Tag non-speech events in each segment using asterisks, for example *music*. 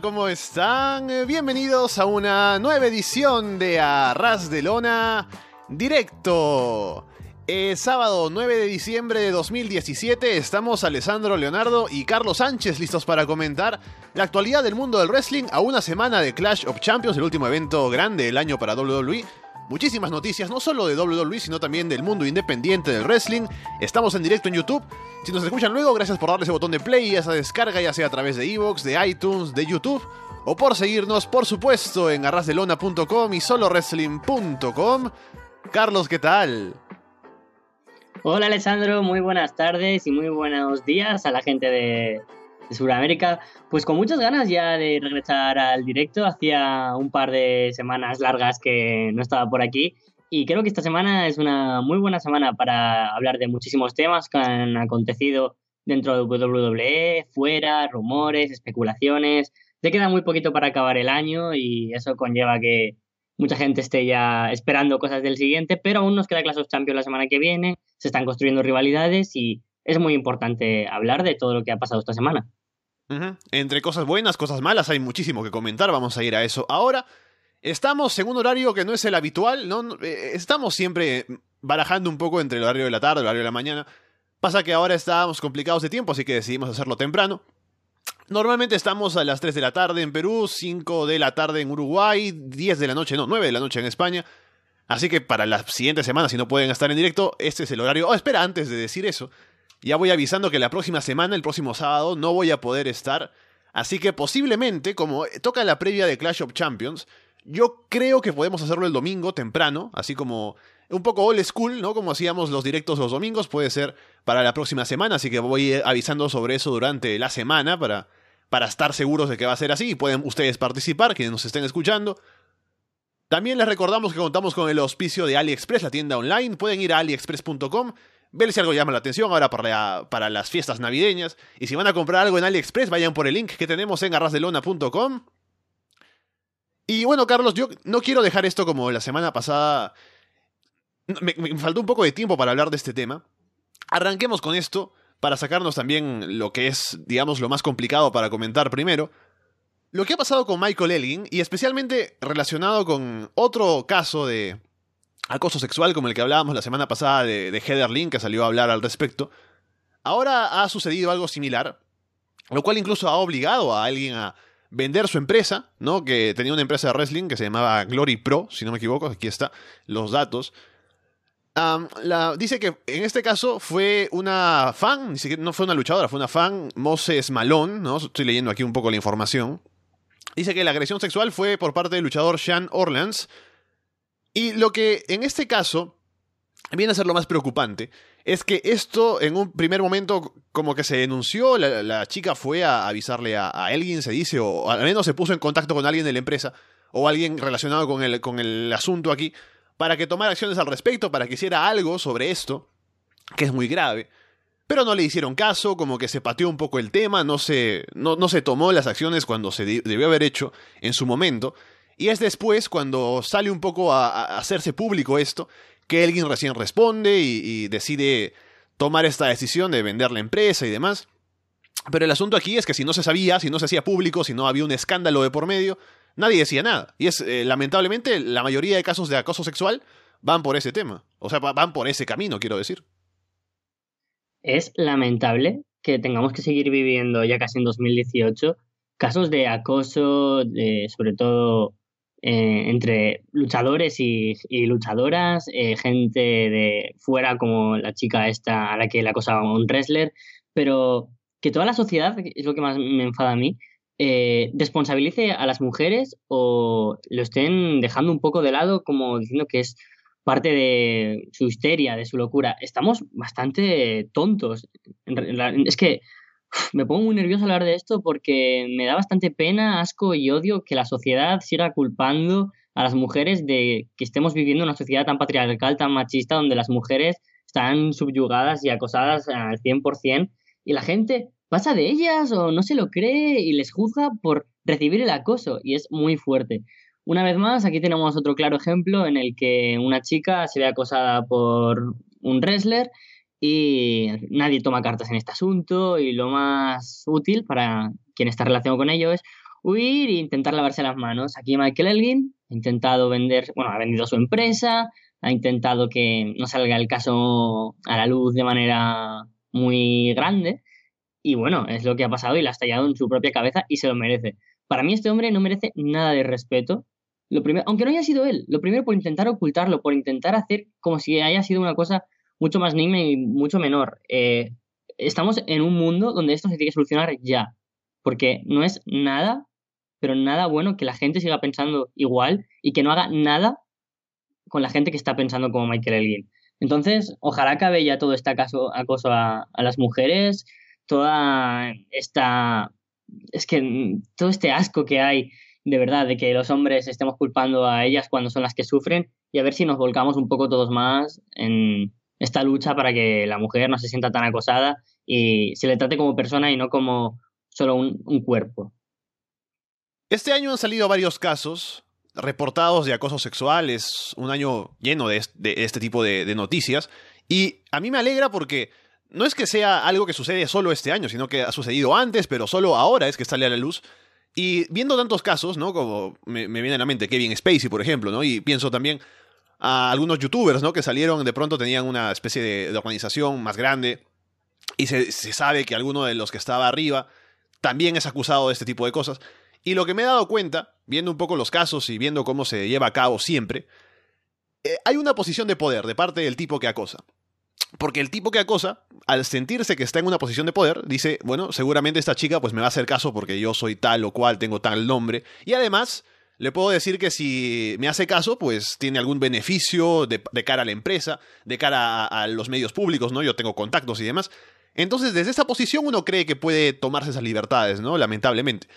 ¿cómo están? Eh, Bienvenidos a una nueva edición de Arras de Lona Directo. Eh, sábado 9 de diciembre de 2017 estamos Alessandro Leonardo y Carlos Sánchez listos para comentar la actualidad del mundo del wrestling a una semana de Clash of Champions, el último evento grande del año para WWE. Muchísimas noticias, no solo de WWE, sino también del mundo independiente del wrestling. Estamos en directo en YouTube. Si nos escuchan luego, gracias por darle ese botón de play y esa descarga, ya sea a través de Evox, de iTunes, de YouTube, o por seguirnos, por supuesto, en arrasdelona.com y solowrestling.com. Carlos, ¿qué tal? Hola Alessandro, muy buenas tardes y muy buenos días a la gente de, de Sudamérica. Pues con muchas ganas ya de regresar al directo. Hacía un par de semanas largas que no estaba por aquí. Y creo que esta semana es una muy buena semana para hablar de muchísimos temas que han acontecido dentro de WWE, fuera, rumores, especulaciones. Ya queda muy poquito para acabar el año y eso conlleva que mucha gente esté ya esperando cosas del siguiente, pero aún nos queda Clash of Champions la semana que viene, se están construyendo rivalidades y es muy importante hablar de todo lo que ha pasado esta semana. Entre cosas buenas, cosas malas, hay muchísimo que comentar, vamos a ir a eso ahora. Estamos en un horario que no es el habitual, ¿no? No, eh, Estamos siempre barajando un poco entre el horario de la tarde y el horario de la mañana. Pasa que ahora estábamos complicados de tiempo, así que decidimos hacerlo temprano. Normalmente estamos a las 3 de la tarde en Perú, 5 de la tarde en Uruguay, 10 de la noche, no, 9 de la noche en España. Así que para las siguientes semanas, si no pueden estar en directo, este es el horario. Oh, espera, antes de decir eso, ya voy avisando que la próxima semana, el próximo sábado, no voy a poder estar. Así que posiblemente, como toca la previa de Clash of Champions, yo creo que podemos hacerlo el domingo temprano, así como un poco old school, ¿no? Como hacíamos los directos los domingos, puede ser para la próxima semana, así que voy avisando sobre eso durante la semana para, para estar seguros de que va a ser así y pueden ustedes participar, quienes nos estén escuchando. También les recordamos que contamos con el auspicio de AliExpress, la tienda online. Pueden ir a aliexpress.com, ver si algo llama la atención ahora para, para las fiestas navideñas. Y si van a comprar algo en AliExpress, vayan por el link que tenemos en arrasdelona.com. Y bueno, Carlos, yo no quiero dejar esto como la semana pasada. Me, me faltó un poco de tiempo para hablar de este tema. Arranquemos con esto para sacarnos también lo que es, digamos, lo más complicado para comentar primero. Lo que ha pasado con Michael Elgin, y especialmente relacionado con otro caso de acoso sexual como el que hablábamos la semana pasada de, Heather Lynn, que salió a hablar al respecto, ahora ha sucedido algo similar, lo cual incluso ha obligado a alguien a vender su empresa, ¿no? Que tenía una empresa de wrestling que se llamaba Glory Pro, si no me equivoco, aquí está los datos. Dice que en este caso fue una fan, ni siquiera no fue una luchadora, fue una fan, Moses Malone, ¿no? Estoy leyendo aquí un poco la información. Dice que la agresión sexual fue por parte del luchador Sean Orleans. Y lo que en este caso viene a ser lo más preocupante es que esto en un primer momento como que se denunció, la, la chica fue a avisarle a, a alguien, se dice, o al menos se puso en contacto con alguien de la empresa, o alguien relacionado con el, con el asunto aquí, para que tomara acciones al respecto, para que hiciera algo sobre esto, que es muy grave. Pero no le hicieron caso, como que se pateó un poco el tema, no se, no, no se tomó las acciones cuando se de- debió haber hecho en su momento. Y es después, cuando sale un poco a, hacerse público esto, que alguien recién responde y, decide tomar esta decisión de vender la empresa y demás. Pero el asunto aquí es que si no se sabía, si no se hacía público, si no había un escándalo de por medio, nadie decía nada. Y es, eh, lamentablemente, la mayoría de casos de acoso sexual van por ese tema. O sea, va- van por ese camino, quiero decir. Es lamentable que tengamos que seguir viviendo ya casi en 2018 casos de acoso, sobre todo eh, entre luchadores y, luchadoras, eh, gente de fuera como la chica esta a la que le acosaba un wrestler, pero que toda la sociedad, es lo que más me enfada a mí, eh, responsabilice a las mujeres o lo estén dejando un poco de lado como diciendo que es parte de su histeria, de su locura. Estamos bastante tontos. Es que me pongo muy nervioso hablar de esto porque me da bastante pena, asco y odio que la sociedad siga culpando a las mujeres de que estemos viviendo una sociedad tan patriarcal, tan machista, donde las mujeres están subyugadas y acosadas al 100% y la gente pasa de ellas o no se lo cree y les juzga por recibir el acoso y es muy fuerte. Una vez más, aquí tenemos otro claro ejemplo en el que una chica se ve acosada por un wrestler y nadie toma cartas en este asunto y lo más útil para quien está relacionado con ello es huir e intentar lavarse las manos. Aquí Michael Elgin ha intentado vender, bueno, ha vendido su empresa, ha intentado que no salga el caso a la luz de manera muy grande. Y bueno, es lo que ha pasado y la ha estallado en su propia cabeza y se lo merece. Para mí este hombre no merece nada de respeto. Lo primero, aunque no haya sido él, lo primero por intentar ocultarlo, por intentar hacer como si haya sido una cosa mucho más nimia y mucho menor. Eh, estamos en un mundo donde esto se tiene que solucionar ya, porque no es nada, pero nada bueno que la gente siga pensando igual y que no haga nada con la gente que está pensando como Michael Elgin. Entonces, ojalá acabe ya todo este acoso, acoso a, a las mujeres, toda esta... Es que todo este asco que hay, de verdad, de que los hombres estemos culpando a ellas cuando son las que sufren y a ver si nos volcamos un poco todos más en esta lucha para que la mujer no se sienta tan acosada y se le trate como persona y no como solo un, cuerpo. Este año han salido varios casos reportados de acoso sexual, es un año lleno de, este tipo de, noticias, y a mí me alegra porque no es que sea algo que sucede solo este año, sino que ha sucedido antes, pero solo ahora es que sale a la luz. Y viendo tantos casos, ¿no? Como me, viene a la mente Kevin Spacey, por ejemplo, ¿no? Y pienso también a algunos youtubers, ¿no? Que salieron, de pronto tenían una especie de, organización más grande y se, sabe que alguno de los que estaba arriba también es acusado de este tipo de cosas. Y lo que me he dado cuenta, viendo un poco los casos y viendo cómo se lleva a cabo siempre, eh, hay una posición de poder de parte del tipo que acosa. Porque el tipo que acosa, al sentirse que está en una posición de poder, dice, bueno, seguramente esta chica pues me va a hacer caso porque yo soy tal o cual, tengo tal nombre. Y además, le puedo decir que si me hace caso, pues tiene algún beneficio de, cara a la empresa, de cara a, los medios públicos, ¿no? Yo tengo contactos y demás. Entonces, desde esa posición uno cree que puede tomarse esas libertades, ¿no? Lamentablemente.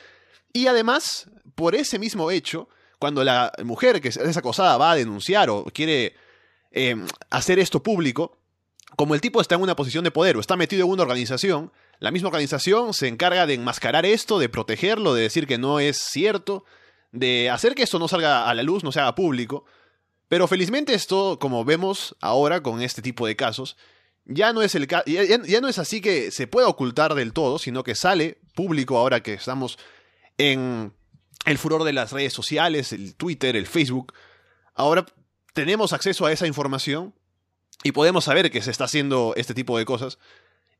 Y además, por ese mismo hecho, cuando la mujer que es acosada va a denunciar o quiere em, hacer esto público, como el tipo está en una posición de poder o está metido en una organización, la misma organización se encarga de enmascarar esto, de protegerlo, de decir que no es cierto, de hacer que esto no salga a la luz, no se haga público. Pero felizmente esto, como vemos ahora con este tipo de casos, ya no es el ya, ya no es así que se pueda ocultar del todo, sino que sale público ahora que estamos en el furor de las redes sociales, el Twitter, el Facebook. Ahora tenemos acceso a esa información y podemos saber que se está haciendo este tipo de cosas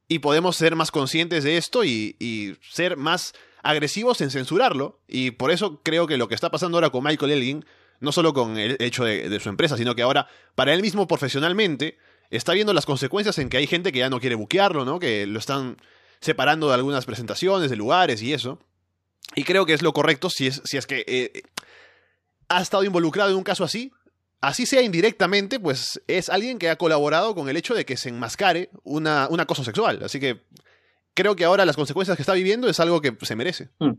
y podemos ser más conscientes de esto y, ser más agresivos en censurarlo. Y por eso creo que lo que está pasando ahora con Michael Elgin, no solo con el hecho de, su empresa, sino que ahora para él mismo profesionalmente está viendo las consecuencias en que hay gente que ya no quiere buquearlo, ¿no? Que lo están separando de algunas presentaciones, de lugares y eso. Y creo que es lo correcto si es, si es que eh, ha estado involucrado en un caso así. Así sea indirectamente, pues es alguien que ha colaborado con el hecho de que se enmascare una, un acoso sexual. Así que creo que ahora las consecuencias que está viviendo es algo que se merece. Hmm.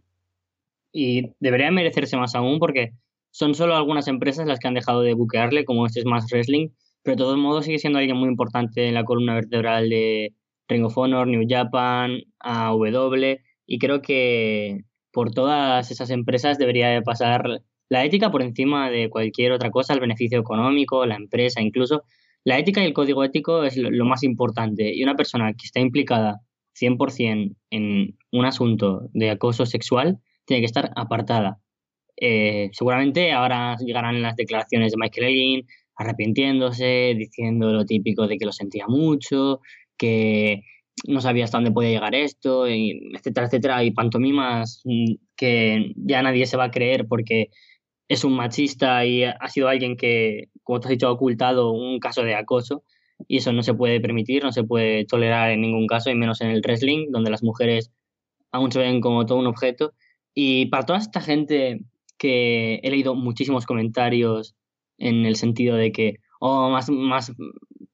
Y debería merecerse más aún porque son solo algunas empresas las que han dejado de buquearle, como este es más wrestling, pero de todos modos sigue siendo alguien muy importante en la columna vertebral de Ring of Honor, New Japan, AW, y creo que por todas esas empresas debería pasar la ética por encima de cualquier otra cosa, el beneficio económico, la empresa, incluso. La ética y el código ético es lo, más importante. Y una persona que está implicada 100% en un asunto de acoso sexual tiene que estar apartada. Eh, seguramente ahora llegarán las declaraciones de Michael Elgin arrepintiéndose, diciendo lo típico de que lo sentía mucho, que no sabía hasta dónde podía llegar esto, etcétera, etcétera, y pantomimas mm, que ya nadie se va a creer porque es un machista y ha sido alguien que, como te has dicho, ha ocultado un caso de acoso y eso no se puede permitir, no se puede tolerar en ningún caso, y menos en el wrestling, donde las mujeres aún se ven como todo un objeto. Y para toda esta gente que he leído muchísimos comentarios en el sentido de que, oh, más, más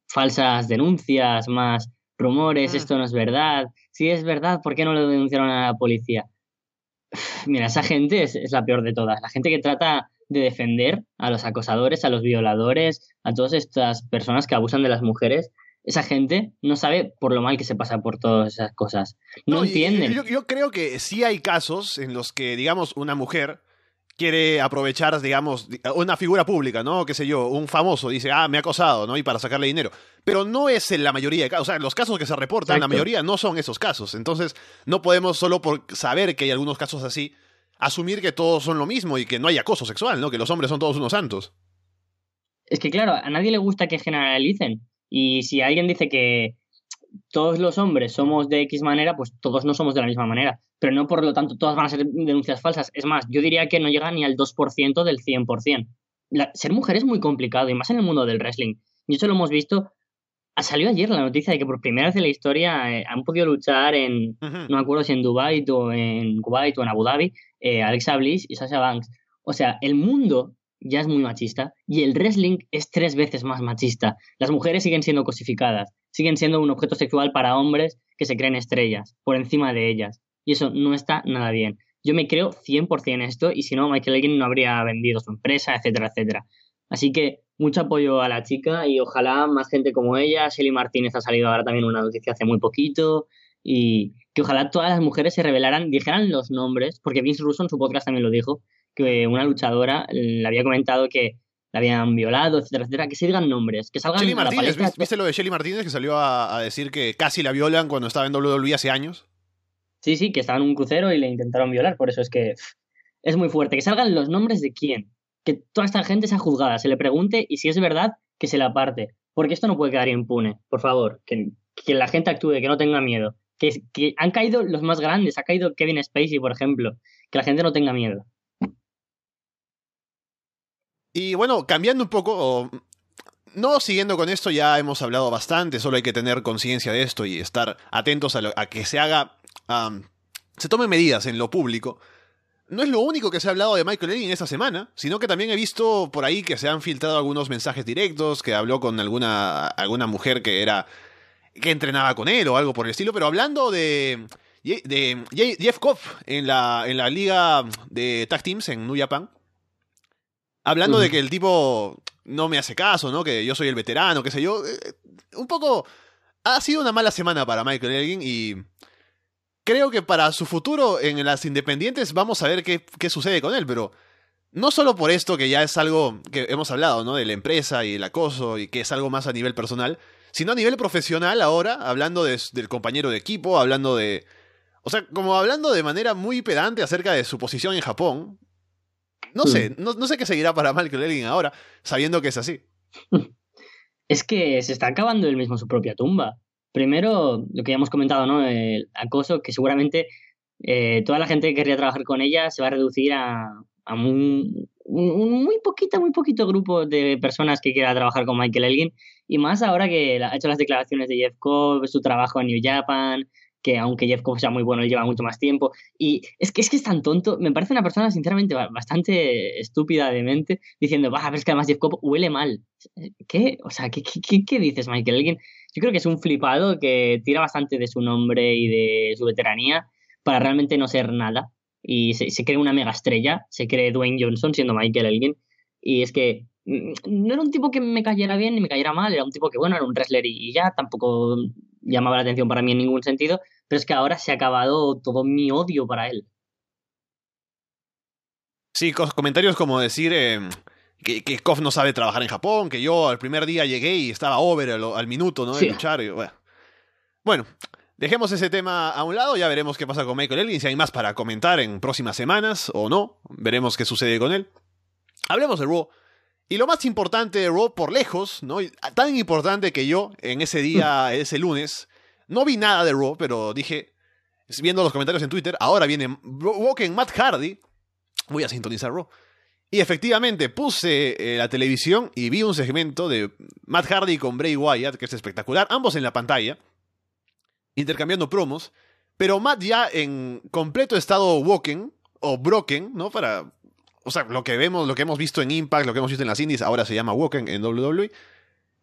falsas denuncias, más rumores, esto no es verdad. Si es verdad, ¿por qué no lo denunciaron a la policía? Mira, esa gente es, la peor de todas. La gente que trata de defender a los acosadores, a los violadores, a todas estas personas que abusan de las mujeres, esa gente no sabe por lo mal que se pasa por todas esas cosas. No, entienden. Yo, yo, creo que sí hay casos en los que, digamos, una mujer quiere aprovechar, digamos, una figura pública, ¿no? Qué sé yo, un famoso dice, ah, me ha acosado, ¿no? Y para sacarle dinero. Pero no es en la mayoría de casos. O sea, los casos que se reportan, la mayoría no son esos casos. Entonces, no podemos solo por saber que hay algunos casos así, asumir que todos son lo mismo y que no hay acoso sexual, ¿no? Que los hombres son todos unos santos. Es que claro, a nadie le gusta que generalicen. Y si alguien dice que todos los hombres somos de X manera, pues todos no somos de la misma manera. Pero no por lo tanto todas van a ser denuncias falsas. Es más, yo diría que no llega ni al 2% del 100%. ser mujer es muy complicado y más en el mundo del wrestling. Y eso lo hemos visto. Ha salido ayer la noticia de que por primera vez en la historia eh, han podido luchar en, no me acuerdo si en Dubai o en Kuwait o en Abu Dhabi, eh, Alexa Bliss y Sasha Banks. O sea, el mundo ya es muy machista y el wrestling es tres veces más machista. Las mujeres siguen siendo cosificadas, siguen siendo un objeto sexual para hombres que se creen estrellas por encima de ellas. Y eso no está nada bien. Yo me creo 100% esto y si no, Michael Elgin no habría vendido su empresa, etcétera, etcétera. Así que mucho apoyo a la chica y ojalá más gente como ella. Shelly Martínez ha salido ahora también una noticia hace muy poquito y que ojalá todas las mujeres se revelaran, dijeran los nombres, porque Vince Russo en su podcast también lo dijo, que una luchadora le había comentado que la habían violado, etcétera, etcétera, que se digan nombres, que salgan Shelly Martínez, ¿viste lo de Shelly Martínez que salió a, decir que casi la violan cuando estaba en WWE hace años? Sí, sí, que estaba en un crucero y le intentaron violar, por eso es que es muy fuerte. Que salgan los nombres de quién, que toda esta gente sea juzgada, se le pregunte y si es verdad, que se la aparte. Porque esto no puede quedar impune, por favor, que, que la gente actúe, que no tenga miedo. Que, han caído los más grandes, ha caído Kevin Spacey, por ejemplo, que la gente no tenga miedo. Y bueno, cambiando un poco, no siguiendo con esto, ya hemos hablado bastante, solo hay que tener conciencia de esto y estar atentos a, que se haga, se tomen medidas en lo público. No es lo único que se ha hablado de Michael Elgin esta semana, sino que también he visto por ahí que se han filtrado algunos mensajes directos, que habló con alguna, alguna mujer que era que entrenaba con él o algo por el estilo, pero hablando de, de Jeff Koff en la, en la liga de tag teams en New Japan, Hablando de que el tipo no me hace caso, ¿no? Que yo soy el veterano, qué sé yo. Eh, un poco. Ha sido una mala semana para Michael Elgin y. Creo que para su futuro en las independientes vamos a ver qué, qué sucede con él, pero. No solo por esto, que ya es algo que hemos hablado, ¿no? De la empresa y el acoso y que es algo más a nivel personal, sino a nivel profesional ahora, hablando del compañero de equipo, hablando de. O sea, como hablando de manera muy pedante acerca de su posición en Japón, no sé, no, sé qué seguirá para Michael Elgin ahora, sabiendo que es así. *laughs* Es que se está acabando él mismo su propia tumba. Primero, lo que ya hemos comentado, ¿no? El acoso, que seguramente eh, toda la gente que querría trabajar con ella se va a reducir a, un, muy poquito, muy poquito grupo de personas que quiera trabajar con Michael Elgin. Y más ahora que ha hecho las declaraciones de Jeff Cobb, su trabajo en New Japan, que aunque Jeff Cobb sea muy bueno, él lleva mucho más tiempo. Y es que es que es tan tonto, me parece una persona sinceramente bastante estúpida de mente, diciendo, va, ver, es que además Jeff Cobb huele mal. ¿Qué? O sea, ¿qué, qué, qué dices, Michael? Alguien, yo creo que es un flipado que tira bastante de su nombre y de su veteranía para realmente no ser nada. Y se, se cree una mega estrella, se cree Dwayne Johnson siendo Michael Elgin. Y es que no era un tipo que me cayera bien ni me cayera mal, era un tipo que, bueno, era un wrestler y ya tampoco llamaba la atención para mí en ningún sentido, pero es que ahora se ha acabado todo mi odio para él. Sí, comentarios como decir eh, que, que Koff no sabe trabajar en Japón, que yo al primer día llegué y estaba over al, minuto, ¿no? De luchar. bueno. dejemos ese tema a un lado, ya veremos qué pasa con Michael Elgin, si hay más para comentar en próximas semanas o no, veremos qué sucede con él. Hablemos de Raw. Y lo más importante de Raw por lejos, ¿no? Tan importante que yo en ese día, ese lunes, no vi nada de Raw, pero dije, viendo los comentarios en Twitter, ahora viene Woken Matt Hardy, voy a sintonizar Raw. Y efectivamente puse eh, la televisión y vi un segmento de Matt Hardy con Bray Wyatt, que es espectacular, ambos en la pantalla, intercambiando promos, pero Matt ya en completo estado Woken o Broken, ¿no? Para o sea, lo que vemos, lo que hemos visto en Impact, lo que hemos visto en las indies, ahora se llama Woken en WWE.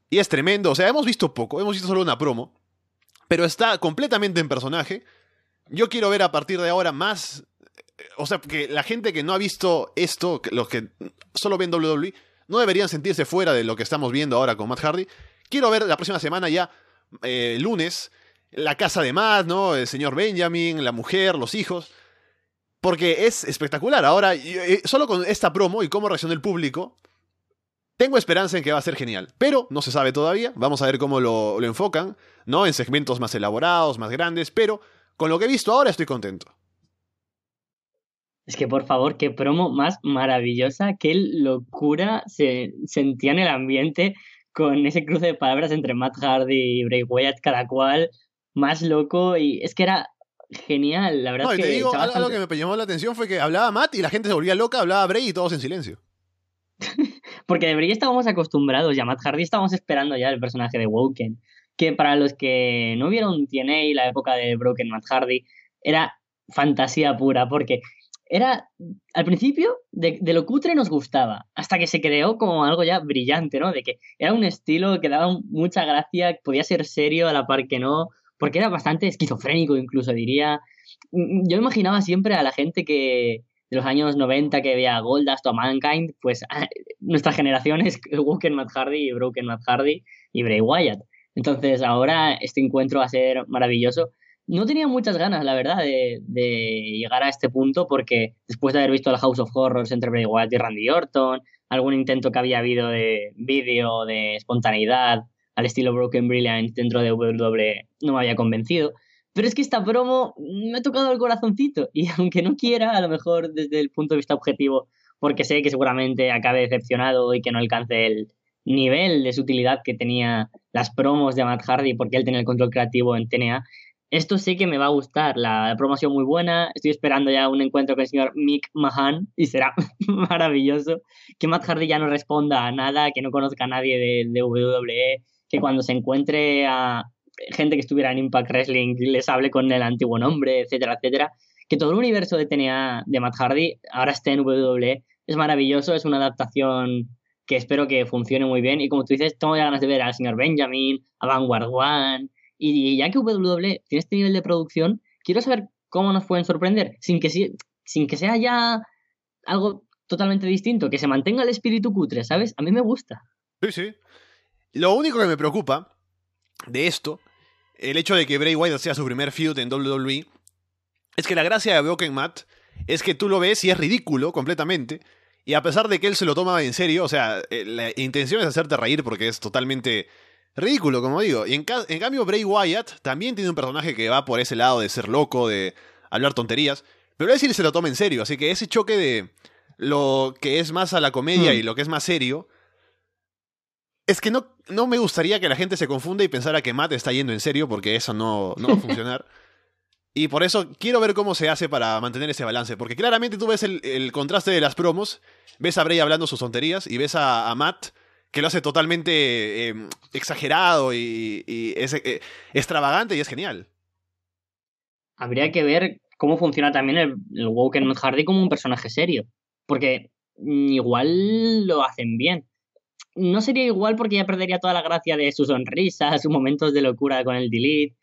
Y es tremendo. O sea, hemos visto poco, hemos visto solo una promo. Pero está completamente en personaje. Yo quiero ver a partir de ahora más. O sea, que la gente que no ha visto esto, los que solo ven WWE, no deberían sentirse fuera de lo que estamos viendo ahora con Matt Hardy. Quiero ver la próxima semana ya, eh, lunes, la casa de Matt, ¿no? El señor Benjamin, la mujer, los hijos. Porque es espectacular. Ahora, eh, solo con esta promo y cómo reacciona el público, tengo esperanza en que va a ser genial. Pero no se sabe todavía. Vamos a ver cómo lo, enfocan, ¿no? En segmentos más elaborados, más grandes. Pero con lo que he visto ahora estoy contento. Es que por favor, qué promo más maravillosa, qué locura se sentía en el ambiente con ese cruce de palabras entre Matt Hardy y Bray Wyatt, cada cual más loco y es que era genial, la verdad. No, es y que te digo, echaba algo bastante- que me llamó la atención fue que hablaba Matt y la gente se volvía loca, hablaba Bray y todos en silencio. *laughs* Porque de Bray estábamos acostumbrados y a Matt Hardy estábamos esperando ya el personaje de Woken. Que para los que no vieron TNA, la época de Broken Matt Hardy, era fantasía pura, porque era, al principio, de, de lo cutre nos gustaba, hasta que se creó como algo ya brillante, ¿no? De que era un estilo que daba mucha gracia, podía ser serio a la par que no, porque era bastante esquizofrénico incluso, diría. Mm, Yo imaginaba siempre a la gente que de los años 90 que veía Goldust o Mankind, pues nuestra generación es Woken Matt Hardy y Broken Matt Hardy y Bray Wyatt. Entonces ahora este encuentro va a ser maravilloso. No tenía muchas ganas, la verdad, de, de llegar a este punto porque después de haber visto la House of Horrors entre Bray Wyatt y Randy Orton, algún intento que había habido de vídeo, de espontaneidad, al estilo Broken Brilliant dentro de WWE, no me había convencido. Pero es que esta promo me ha tocado el corazoncito y *laughs* aunque no quiera, a lo mejor desde el punto de vista objetivo, porque sé que seguramente acabe decepcionado y que no alcance el nivel de sutilidad que tenía las promos de Matt Hardy porque él tenía el control creativo en TNA, esto sé que me va a gustar. La promo ha sido muy buena. Estoy esperando ya un encuentro con el señor Mick Mahan y será *laughs* maravilloso. Que Matt Hardy ya no responda a nada, que no conozca a nadie de, de WWE, que cuando se encuentre a gente que estuviera en Impact Wrestling les hable con el antiguo nombre, etcétera, etcétera. Que todo el universo de TNA de Matt Hardy ahora esté en WWE. Es maravilloso, es una adaptación que espero que funcione muy bien. Y como tú dices, tengo ya ganas de ver al señor Benjamin, a Vanguard One. Y ya que WWE tiene este nivel de producción, quiero saber cómo nos pueden sorprender, sin que, si- sin que sea ya algo totalmente distinto, que se mantenga el espíritu cutre, ¿sabes? A mí me gusta. Sí, sí. Lo único que me preocupa de esto, el hecho de que Bray Wyatt sea su primer feud en WWE, es que la gracia de Broken Matt es que tú lo ves y es ridículo completamente. Y a pesar de que él se lo toma en serio, o sea, eh, la intención es hacerte reír porque es totalmente ridículo, como digo. Y en, ca- en cambio, Bray Wyatt también tiene un personaje que va por ese lado de ser loco, de hablar tonterías. Pero él sí se lo toma en serio, así que ese choque de lo que es más a la comedia Hmm. y lo que es más serio, es que no, no me gustaría que la gente se confunda y pensara que Matt está yendo en serio, porque eso no, no va a *laughs* funcionar. Y por eso quiero ver cómo se hace para mantener ese balance, porque claramente tú ves el, el contraste de las promos, ves a Bray hablando sus tonterías y ves a, a Matt que lo hace totalmente eh, exagerado y, y es eh, extravagante y es genial. Habría que ver cómo funciona también el, el Woken Hardy como un personaje serio, porque igual lo hacen bien. No sería igual porque ya perdería toda la gracia de su sonrisa, *laughs* sus momentos de locura con el delete.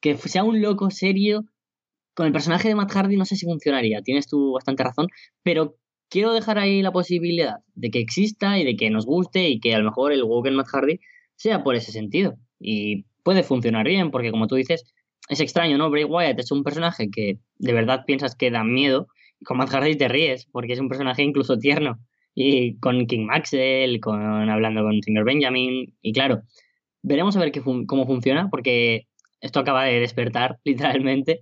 Que sea un loco serio con el personaje de Matt Hardy no sé si funcionaría, tienes tú bastante razón, pero quiero dejar ahí la posibilidad de que exista y de que nos guste y que a lo mejor el Woken Matt Hardy sea por ese sentido. Y puede funcionar bien, porque como tú dices, es extraño, ¿no? Bray Wyatt es un personaje que de verdad piensas que da miedo, y con Matt Hardy te ríes, porque es un personaje incluso tierno. Y con King Maxwell, con hablando con Señor Benjamin, y claro, veremos a ver qué cómo funciona, porque esto acaba de despertar, *laughs* literalmente.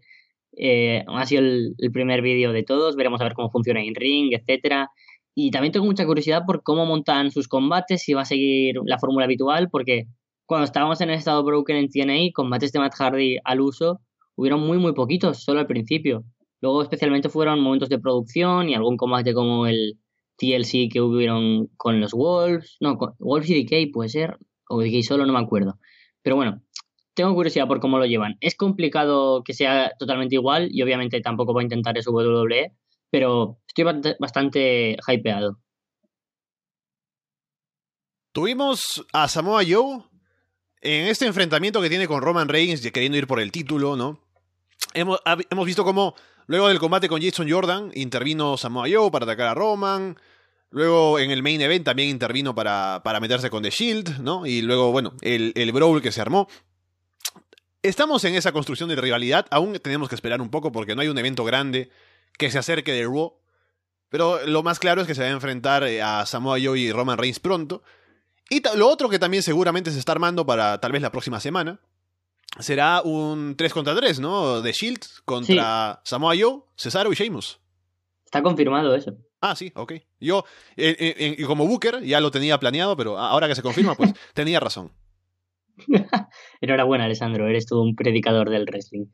Eh, ha sido el, el primer vídeo de todos, veremos a ver cómo funciona en ring, etcétera. Y también tengo mucha curiosidad por cómo montan sus combates, si va a seguir la fórmula habitual, porque cuando estábamos en el estado broken en TNA, combates de Matt Hardy al uso, hubieron muy, muy poquitos, solo al principio. Luego, especialmente, fueron momentos de producción y algún combate como el TLC que hubieron con los Wolves. No, con Wolves y DK puede ser, o DK solo, no me acuerdo. Pero bueno, tengo curiosidad por cómo lo llevan. Es complicado que sea totalmente igual y obviamente tampoco voy a intentar eso WWE, pero estoy bast- bastante hypeado. Tuvimos a Samoa Joe en este enfrentamiento que tiene con Roman Reigns, queriendo ir por el título, ¿no? Hemos visto cómo luego del combate con Jason Jordan intervino Samoa Joe para atacar a Roman. Luego en el main event también intervino para, para meterse con The Shield, ¿no? Y luego, bueno, el, el brawl que se armó. Estamos en esa construcción de rivalidad. Aún tenemos que esperar un poco porque no hay un evento grande que se acerque de Raw. Pero lo más claro es que se va a enfrentar eh, a Samoa Joe y Roman Reigns pronto. Y lo otro que también seguramente se está armando para tal vez la próxima semana será un 3 contra 3, ¿no? De Shield contra Samoa Joe, Cesaro y Sheamus. Está confirmado eso. Ah, sí, ok. Yo, eh, eh, eh, como Booker, ya lo tenía planeado, pero ahora que se confirma, pues *laughs* tenía razón. *laughs* Enhorabuena, Alessandro, eres todo un predicador del wrestling.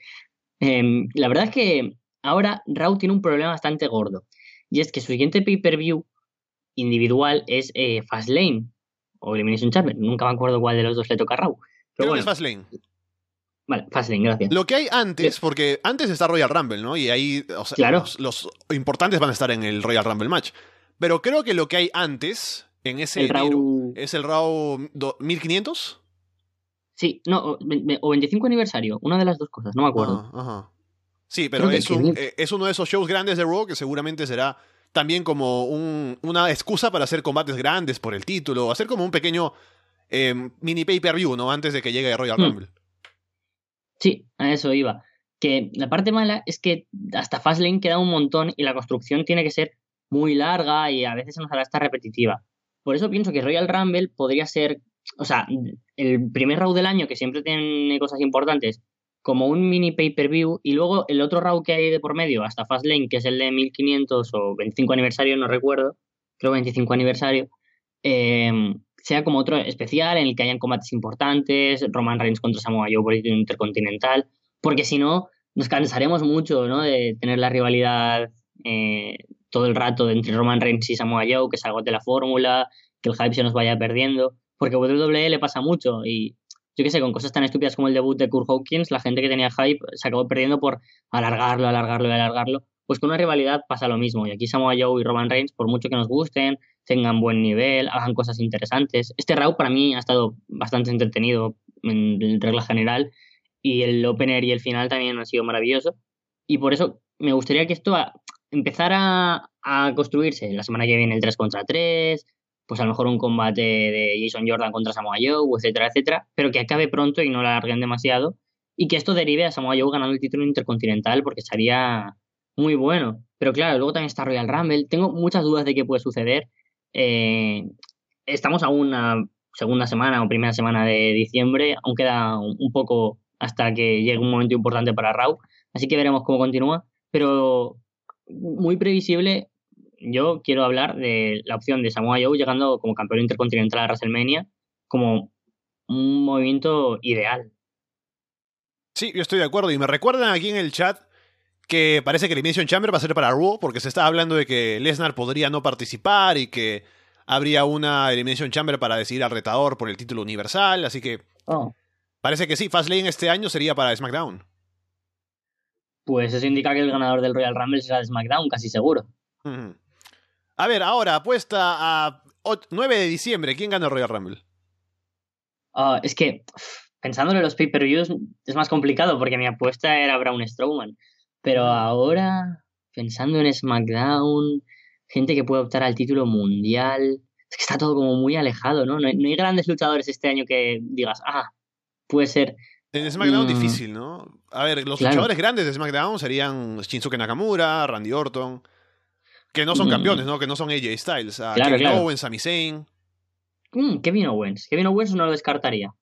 Em, la verdad es que ahora Raw tiene un problema bastante gordo. Y es que su siguiente pay-per-view individual es Fastlane o Elimination Chamber. Nunca me acuerdo cuál de los dos le toca a Raw. Pero bueno, es Fastlane. Vale, Fastlane, gracias. Lo que hay antes, porque antes está Royal Rumble, ¿no? Y ahí o sea, los, importantes van a estar en el Royal Rumble match. Pero creo que lo que hay antes, en ese el Raw... es el Raw 1500. Sí, no, o 25 aniversario, una de las dos cosas, no me acuerdo. Ajá, Sí, pero es, un, eh, es, uno de esos shows grandes de Raw que seguramente será también como un, una excusa para hacer combates grandes por el título, hacer como un pequeño em, mini pay-per-view, ¿no? Antes de que llegue Royal hmm. Rumble. Sí, a eso iba. Que la parte mala es que hasta Fastlane queda un montón y la construcción tiene que ser muy larga y a veces nos hará hasta repetitiva. Por eso pienso que Royal Rumble podría ser, o sea, el primer round del año que siempre tiene cosas importantes, como un mini pay-per-view y luego el otro round que hay de por medio hasta Fastlane, que es el de 1500 o 25 aniversario, no recuerdo, creo 25 aniversario, eh, sea como otro especial en el que hayan combates importantes, Roman Reigns contra Samoa Joe por el intercontinental, porque si no, nos cansaremos mucho ¿no? de tener la rivalidad eh, todo el rato entre Roman Reigns y Samoa Joe, que salga de la fórmula, que el hype se nos vaya perdiendo, porque a WWE le pasa mucho y yo qué sé, con cosas tan estúpidas como el debut de Kurt Hawkins, la gente que tenía hype se acabó perdiendo por alargarlo, alargarlo y alargarlo. Pues con una rivalidad pasa lo mismo. Y aquí Samoa Joe y Roman Reigns, por mucho que nos gusten, tengan buen nivel, hagan cosas interesantes. Este Raw para mí ha estado bastante entretenido en regla general y el opener y el final también han sido maravillosos. Y por eso me gustaría que esto empezara a construirse la semana que viene el 3 contra 3, pues a lo mejor un combate de Jason Jordan contra Samoa Joe, etcétera, etcétera, pero que acabe pronto y no la alarguen demasiado y que esto derive a Samoa Joe ganando el título intercontinental porque estaría muy bueno. Pero claro, luego también está Royal Rumble. Tengo muchas dudas de qué puede suceder eh, estamos a una segunda semana o primera semana de diciembre, aún queda un poco hasta que llegue un momento importante para Raw, así que veremos cómo continúa, pero muy previsible, yo quiero hablar de la opción de Samoa Joe llegando como campeón intercontinental a WrestleMania como un movimiento ideal. Sí, yo estoy de acuerdo y me recuerdan aquí en el chat que parece que Elimination Chamber va a ser para Raw, porque se está hablando de que Lesnar podría no participar y que habría una Elimination Chamber para decidir al retador por el título universal, así que oh. parece que sí, Fastlane este año sería para SmackDown. Pues eso indica que el ganador del Royal Rumble será de SmackDown, casi seguro. A ver, ahora, apuesta a 9 de diciembre, ¿quién gana el Royal Rumble? Ah, es que, pensándolo en los pay-per-views, es más complicado porque mi apuesta era Braun Strowman. Pero ahora, pensando en SmackDown, gente que puede optar al título mundial, es que está todo como muy alejado, ¿no? No hay, grandes luchadores este año que digas, ah, puede ser. En SmackDown mm. difícil, ¿no? A ver, los luchadores grandes de SmackDown serían Shinsuke Nakamura, Randy Orton, que no son mm. campeones, ¿no? Que no son AJ Styles. Kevin Owens, Sami Zayn. Mm, Kevin Owens. Kevin Owens no lo descartaría.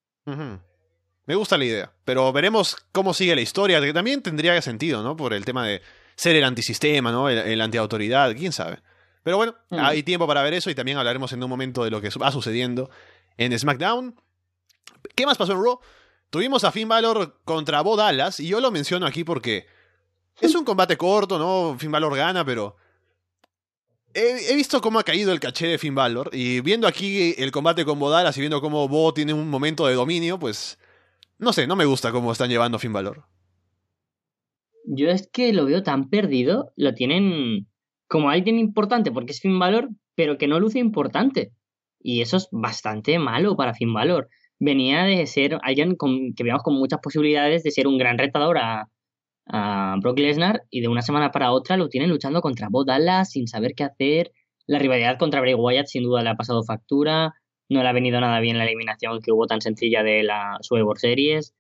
Me gusta la idea, pero veremos cómo sigue la historia, que también tendría sentido, ¿no? Por el tema de ser el antisistema, ¿no? El, antiautoridad, quién sabe. Pero bueno, mm. hay tiempo para ver eso y también hablaremos en un momento de lo que va sucediendo en SmackDown. ¿Qué más pasó en Raw? Tuvimos a Finn Balor contra Bo Dallas y yo lo menciono aquí porque es un combate corto, ¿no? Finn Balor gana, pero He, visto cómo ha caído el caché de Finn Balor y viendo aquí el combate con Bo Dallas y viendo cómo Bo tiene un momento de dominio, pues no sé, no me gusta cómo están llevando Finn Balor. Yo es que lo veo tan perdido, lo tienen como alguien importante porque es Finn Balor, pero que no luce importante. Y eso es bastante malo para Finn Balor. Venía de ser alguien que veamos con muchas posibilidades de ser un gran retador a, Brock Lesnar y de una semana para otra lo tienen luchando contra Bo sin saber qué hacer. La rivalidad contra Bray Wyatt sin duda le ha pasado factura no le ha venido nada bien la eliminación que hubo tan sencilla de la Survivor Series.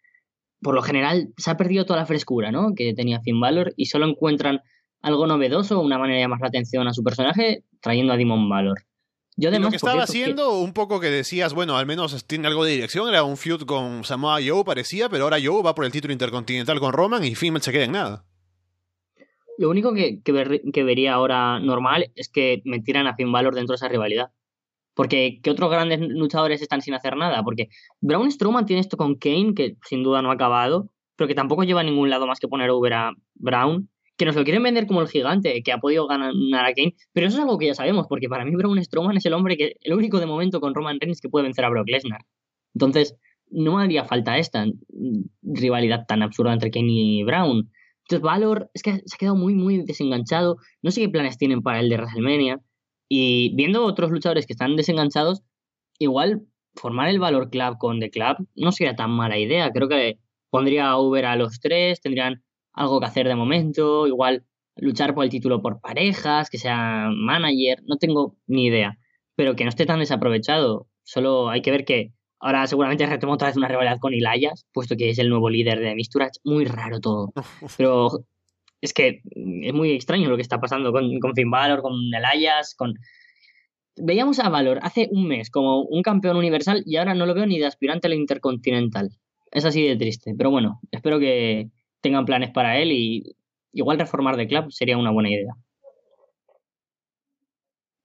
Por lo general se ha perdido toda la frescura ¿no? que tenía Finn Balor y solo encuentran algo novedoso, una manera de llamar la atención a su personaje, trayendo a Demon Valor. Yo además, lo que estaba haciendo, un poco que decías, bueno, al menos tiene algo de dirección, era un feud con Samoa Joe, parecía, pero ahora Joe va por el título intercontinental con Roman y Finn se queda en nada. Lo único que, que, vería ahora normal es que metieran a Finn Balor dentro de esa rivalidad. Porque, ¿qué otros grandes luchadores están sin hacer nada? Porque Braun Strowman tiene esto con Kane, que sin duda no ha acabado, pero que tampoco lleva a ningún lado más que poner over a Brown, que nos lo quieren vender como el gigante, que ha podido ganar a Kane, pero eso es algo que ya sabemos, porque para mí Braun Strowman es el hombre que, el único de momento con Roman Reigns que puede vencer a Brock Lesnar. Entonces, no haría falta esta rivalidad tan absurda entre Kane y Brown. Entonces, Valor es que se ha quedado muy, muy desenganchado. No sé qué planes tienen para el de WrestleMania. Y viendo otros luchadores que están desenganchados, igual formar el Valor Club con The Club no sería tan mala idea. Creo que pondría Uber a los tres, tendrían algo que hacer de momento, igual luchar por el título por parejas, que sea manager, no tengo ni idea. Pero que no esté tan desaprovechado. Solo hay que ver que Ahora seguramente retoma otra vez una rivalidad con Ilayas, puesto que es el nuevo líder de Misturach. Muy raro todo. *laughs* Pero es que es muy extraño lo que está pasando con, con Finn Balor, con Elias, con... Veíamos a Valor hace un mes como un campeón universal y ahora no lo veo ni de aspirante al Intercontinental. Es así de triste. Pero bueno, espero que tengan planes para él y igual reformar de club sería una buena idea.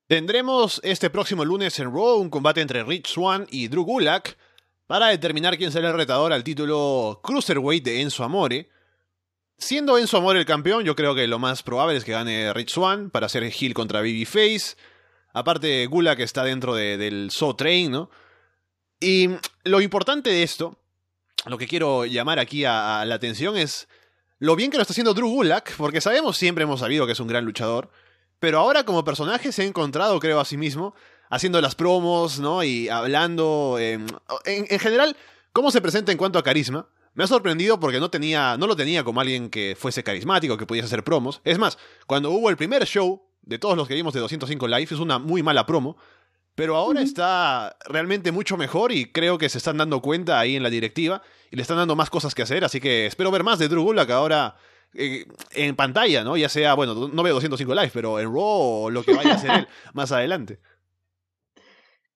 Tendremos este próximo lunes en Raw un combate entre Rich Swan y Drew Gulak para determinar quién será el retador al título Cruiserweight de Enzo Amore. Siendo Enzo Amore el campeón, yo creo que lo más probable es que gane Rich Swan para hacer heel contra Babyface. Aparte, Gulak está dentro del So Train, ¿no? Y lo importante de esto, lo que quiero llamar aquí a, la atención es lo bien que lo está haciendo Drew Gulak, porque sabemos, siempre hemos sabido que es un gran luchador. Pero ahora como personaje se ha encontrado, creo, a sí mismo, haciendo las promos, ¿no? Y hablando, em, en, general, cómo se presenta en cuanto a carisma. Me ha sorprendido porque no, tenía, no lo tenía como alguien que fuese carismático, que pudiese hacer promos. Es más, cuando hubo el primer show de todos los que vimos de 205 Live, es una muy mala promo. Pero ahora está realmente mucho mejor y creo que se están dando cuenta ahí en la directiva y le están dando más cosas que hacer. Así que espero ver más de Drew Gulak ahora eh, en pantalla, ¿no? Ya sea, bueno, no veo 205 Live, pero en Raw o lo que vaya a hacer *laughs* él más adelante.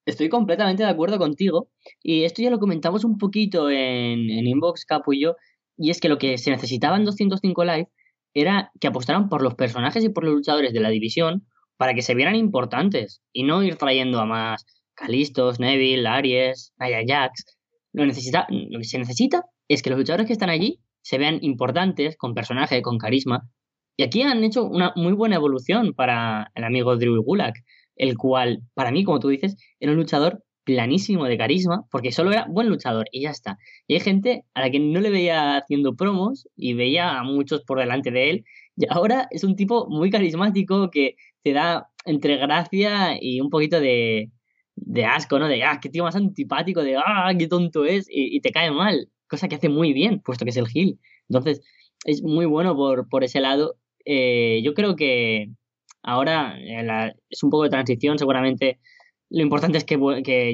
Estoy completamente de acuerdo contigo. Y esto ya lo comentamos un poquito en, en Inbox, Capu y yo. Y es que lo que se necesitaba en 205 Live era que apostaran por los personajes y por los luchadores de la división para que se vieran importantes y no ir trayendo a más Calistos, Neville, Aries, Naya Jax. Lo, necesita, lo que se necesita es que los luchadores que están allí se vean importantes, con personaje, con carisma. Y aquí han hecho una muy buena evolución para el amigo Drew Gulak, el cual, para mí, como tú dices, era un luchador planísimo de carisma, porque solo era buen luchador y ya está. Y hay gente a la que no le veía haciendo promos y veía a muchos por delante de él, y ahora es un tipo muy carismático que te da entre gracia y un poquito de, de asco, ¿no? De, ah, qué tío más antipático, de, ah, qué tonto es, y, te cae mal cosa que hace muy bien, puesto que es el Gil. Entonces, es muy bueno por, por ese lado. Eh, yo creo que ahora eh, es un poco de transición, seguramente lo importante es que,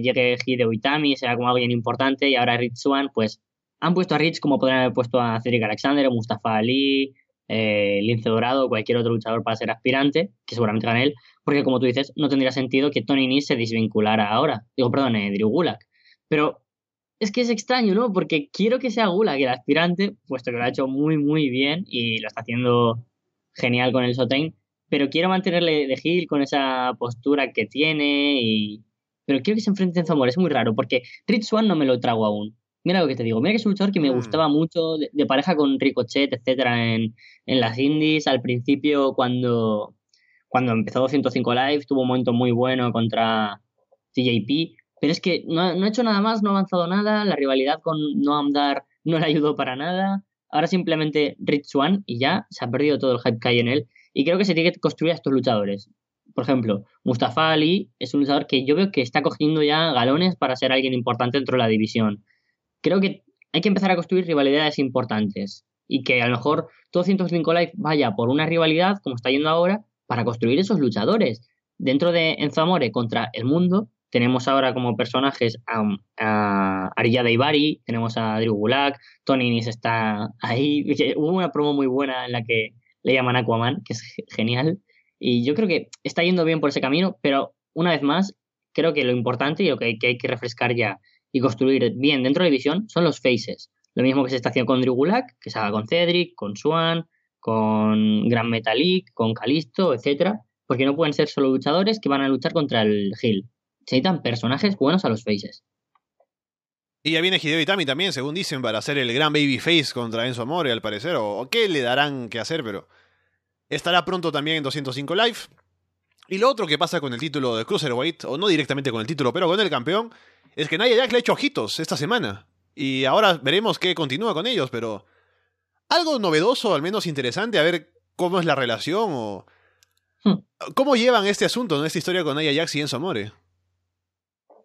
llegue Hideo Itami, sea como alguien importante, y ahora Rich Swan, pues han puesto a Rich como podrían haber puesto a Cedric Alexander, Mustafa Ali, eh, Lince Dorado, cualquier otro luchador para ser aspirante, que seguramente gane él, porque como tú dices, no tendría sentido que Tony Nese se desvinculara ahora. Digo, perdón, Drew Gulak. Pero es que es extraño, ¿no? Porque quiero que sea Gula, que el aspirante, puesto que lo ha hecho muy, muy bien y lo está haciendo genial con el Sotain, pero quiero mantenerle de Gil con esa postura que tiene y... Pero quiero que se enfrente en Zamora, es muy raro, porque Rich Swan no me lo trago aún. Mira lo que te digo, mira que es un luchador que me mm. gustaba mucho, de, pareja con Ricochet, etcétera, en, en las indies. Al principio, cuando, cuando empezó 205 Live, tuvo un momento muy bueno contra TJP, pero es que no, ha hecho nada más, no ha avanzado nada, la rivalidad con Noam Dar no le ayudó para nada. Ahora simplemente Rich Swan y ya se ha perdido todo el hype que hay en él. Y creo que se tiene que construir a estos luchadores. Por ejemplo, Mustafa Ali es un luchador que yo veo que está cogiendo ya galones para ser alguien importante dentro de la división. Creo que hay que empezar a construir rivalidades importantes. Y que a lo mejor todo 105 Live vaya por una rivalidad, como está yendo ahora, para construir esos luchadores. Dentro de Enzo Amore contra el mundo, tenemos ahora como personajes a, a Arillada Ibari, tenemos a Drew Gulak, Tony Nis está ahí. *laughs* Hubo una promo muy buena en la que le llaman Aquaman, que es genial. Y yo creo que está yendo bien por ese camino, pero una vez más, creo que lo importante y lo que hay que, refrescar ya y construir bien dentro de la división son los faces. Lo mismo que se está haciendo con Drew Gulak, que se haga con Cedric, con Swan, con Gran Metalik, con Kalisto, etcétera, porque no pueden ser solo luchadores que van a luchar contra el Hill. Se necesitan personajes buenos a los faces. Y ya viene Hideo Itami también, según dicen, para hacer el gran babyface contra Enzo Amore, al parecer. O, qué le darán que hacer, pero estará pronto también en 205 Live. Y lo otro que pasa con el título de Cruiserweight, o no directamente con el título, pero con el campeón, es que Nia Jax le ha hecho ojitos esta semana. Y ahora veremos qué continúa con ellos, pero algo novedoso, al menos interesante, a ver cómo es la relación o hmm. cómo llevan este asunto, ¿no? esta historia con Nia Jax y Enzo Amore.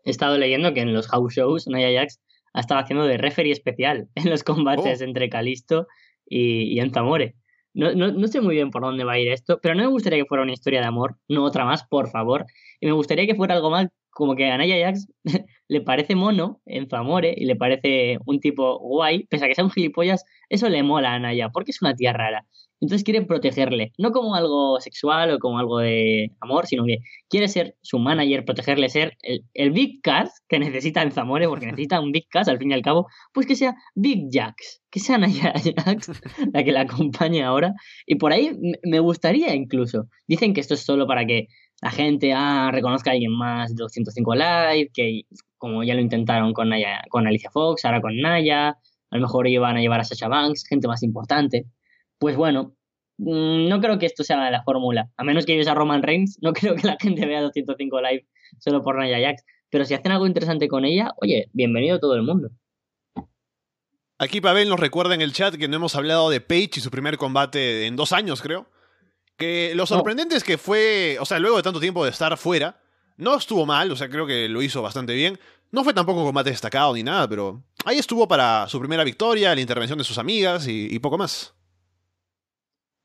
He estado leyendo que en los house shows Nia Jax ha estado haciendo de referee especial *laughs* en los combates oh. entre Calisto y, y Enzo Amore. No, no, no, sé muy bien por dónde va a ir esto, pero no me gustaría que fuera una historia de amor, no otra más, por favor. Y me gustaría que fuera algo más como que a Naya Jax *laughs* le parece mono en Famore y le parece un tipo guay, pese a que sea un gilipollas, eso le mola a Naya, porque es una tía rara. Entonces quiere protegerle, no como algo sexual o como algo de amor, sino que quiere ser su manager, protegerle, ser el, Big Cass que necesita en Zamore, porque necesita un Big Cass al fin y al cabo, pues que sea Big Jax, que sea Naya *laughs* Jax la que la acompañe ahora. Y por ahí me gustaría incluso. Dicen que esto es solo para que la gente ah, reconozca a alguien más de 205 Live, que como ya lo intentaron con, con Alicia Fox, ahora con Naya, a lo mejor iban a llevar a Sasha Banks, gente más importante pues bueno, mm, no creo que esto sea la fórmula. A menos que lleves a Roman Reigns, no *laughs* creo que la gente vea 205 Live solo por Nia Jax. Pero si hacen algo interesante con ella, oye, bienvenido todo el mundo. Aquí Pavel nos recuerda en el chat que no hemos hablado de Paige y su primer combate en dos años, creo. Que lo sorprendente es que fue, o sea, luego de tanto tiempo de estar fuera, no estuvo mal, o sea, creo que lo hizo bastante bien. No fue tampoco un combate destacado ni nada, pero ahí estuvo para su primera victoria, la intervención de sus amigas y poco más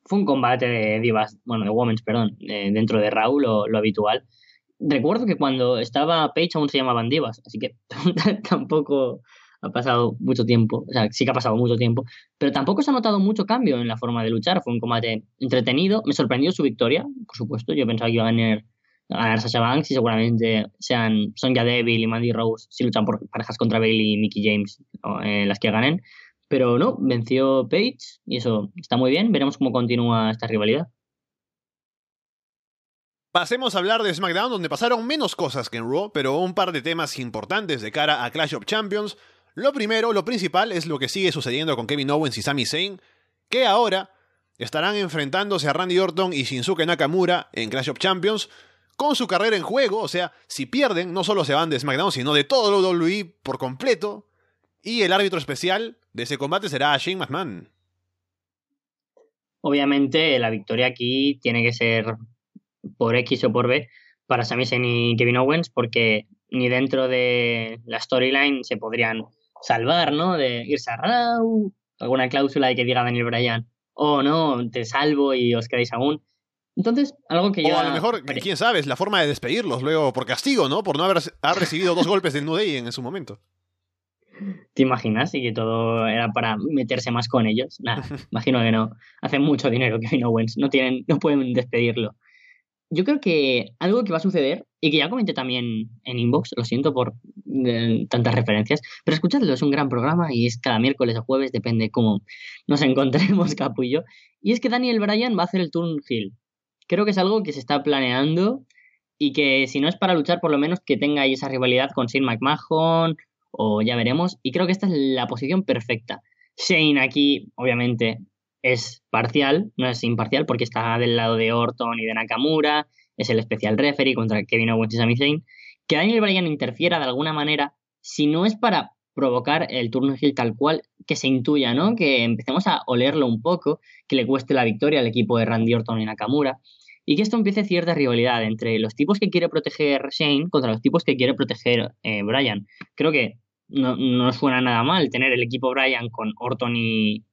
fue un combate de divas, bueno, de women's, perdón, dentro de Raúl, lo, habitual. Recuerdo que cuando estaba Page aún se llamaban divas, así que *laughs* tampoco ha pasado mucho tiempo, o sea, sí que ha pasado mucho tiempo, pero tampoco se ha notado mucho cambio en la forma de luchar. Fue un combate entretenido, me sorprendió su victoria, por supuesto. Yo pensaba que iba a ganar, a ganar Sasha Banks y seguramente sean Sonja Deville y Mandy Rose si luchan por parejas contra Bailey y Mickey James eh, las que ganen. Pero no, venció Page y eso está muy bien. Veremos cómo continúa esta rivalidad. Pasemos a hablar de SmackDown, donde pasaron menos cosas que en Raw, pero un par de temas importantes de cara a Clash of Champions. Lo primero, lo principal, es lo que sigue sucediendo con Kevin Owens y Sami Zayn, que ahora estarán enfrentándose a Randy Orton y Shinsuke Nakamura en Clash of Champions, con su carrera en juego, o sea, si pierden, no solo se van de SmackDown, sino de todo WWE por completo, y el árbitro especial de ese combate será Shane McMahon. Obviamente la victoria aquí tiene que ser por X o por B para Sami Zayn y Kevin Owens porque ni dentro de la storyline se podrían salvar, ¿no? De irse a Raw, alguna cláusula de que diga Daniel Bryan, oh no, te salvo y os quedáis aún. Entonces, algo que yo. O a lo mejor, quién sabe, es la forma de despedirlos luego por castigo, ¿no? Por no haber, recibido dos golpes de New Day en su momento. ¿Te imaginas? Y que todo era para meterse más con ellos. Nada, *laughs* imagino que no. Hacen mucho dinero Kevin Owens. No, tienen, no pueden despedirlo. Yo creo que algo que va a suceder, y que ya comenté también en Inbox, lo siento por eh, tantas referencias, pero escuchadlo, es un gran programa y es cada miércoles o jueves, depende cómo nos encontremos, *laughs* Capullo. Y es que Daniel Bryan va a hacer el turn heel. Creo que es algo que se está planeando y que si no es para luchar, por lo menos que tenga ahí esa rivalidad con Shane McMahon o ya veremos. Y creo que esta es la posición perfecta. Shane aquí, obviamente, es parcial, no es imparcial, porque está del lado de Orton y de Nakamura, es el especial referee contra Kevin Owens y Sami Zayn. Que Daniel Bryan interfiera de alguna manera, si no es para provocar el turno heel tal cual, que se intuya, ¿no? Que empecemos a olerlo un poco, que le cueste la victoria al equipo de Randy Orton y Nakamura, y que esto empiece cierta rivalidad entre los tipos que quiere proteger Shane contra los tipos que quiere proteger eh, Bryan. Creo que no, no, suena nada mal tener el equipo Bryan con Orton y,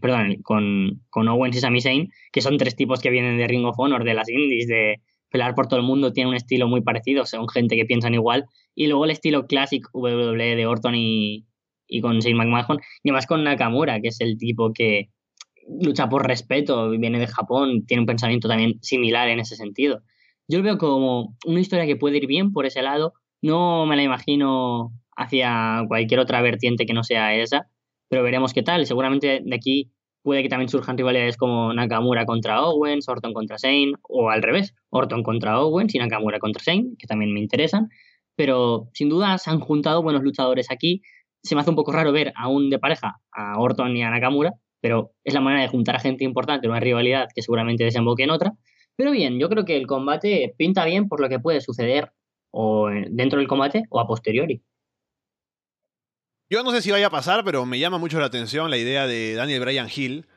perdón, con, con, Owens y Sami Zayn, que son tres tipos que vienen de Ring of Honor, de las indies, de pelear por todo el mundo, tienen un estilo muy parecido, son gente que piensan igual, y luego el estilo clásico WWE de Orton y, y con Shane McMahon, y además con Nakamura, que es el tipo que lucha por respeto, viene de Japón, tiene un pensamiento también similar en ese sentido. Yo lo veo como una historia que puede ir bien por ese lado, no me la imagino hacia cualquier otra vertiente que no sea esa, pero veremos qué tal. Seguramente de aquí puede que también surjan rivalidades como Nakamura contra Owens, Orton contra Shane, o al revés, Orton contra Owens y Nakamura contra Shane, que también me interesan. Pero sin duda se han juntado buenos luchadores aquí. Se me hace un poco raro ver aún de pareja a Orton y a Nakamura, pero es la manera de juntar a gente importante en una rivalidad que seguramente desemboque en otra. Pero bien, yo creo que el combate pinta bien por lo que puede suceder o dentro del combate o a posteriori. Yo no sé si vaya a pasar, pero me llama mucho la atención la idea de Daniel Bryan Hill.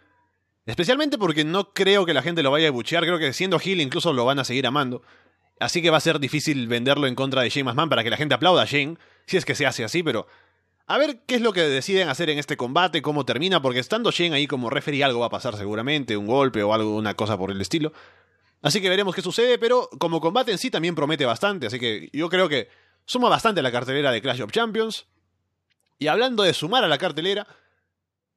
Especialmente porque no creo que la gente lo vaya a buchear. Creo que siendo Hill incluso lo van a seguir amando. Así que va a ser difícil venderlo en contra de Shane McMahon para que la gente aplauda a Shane. Si es que se hace así, pero. A ver qué es lo que deciden hacer en este combate, cómo termina, porque estando Shane ahí como referee algo va a pasar seguramente, un golpe o algo, una cosa por el estilo. Así que veremos qué sucede, pero como combate en sí también promete bastante, así que yo creo que suma bastante la cartelera de Clash of Champions. Y hablando de sumar a la cartelera,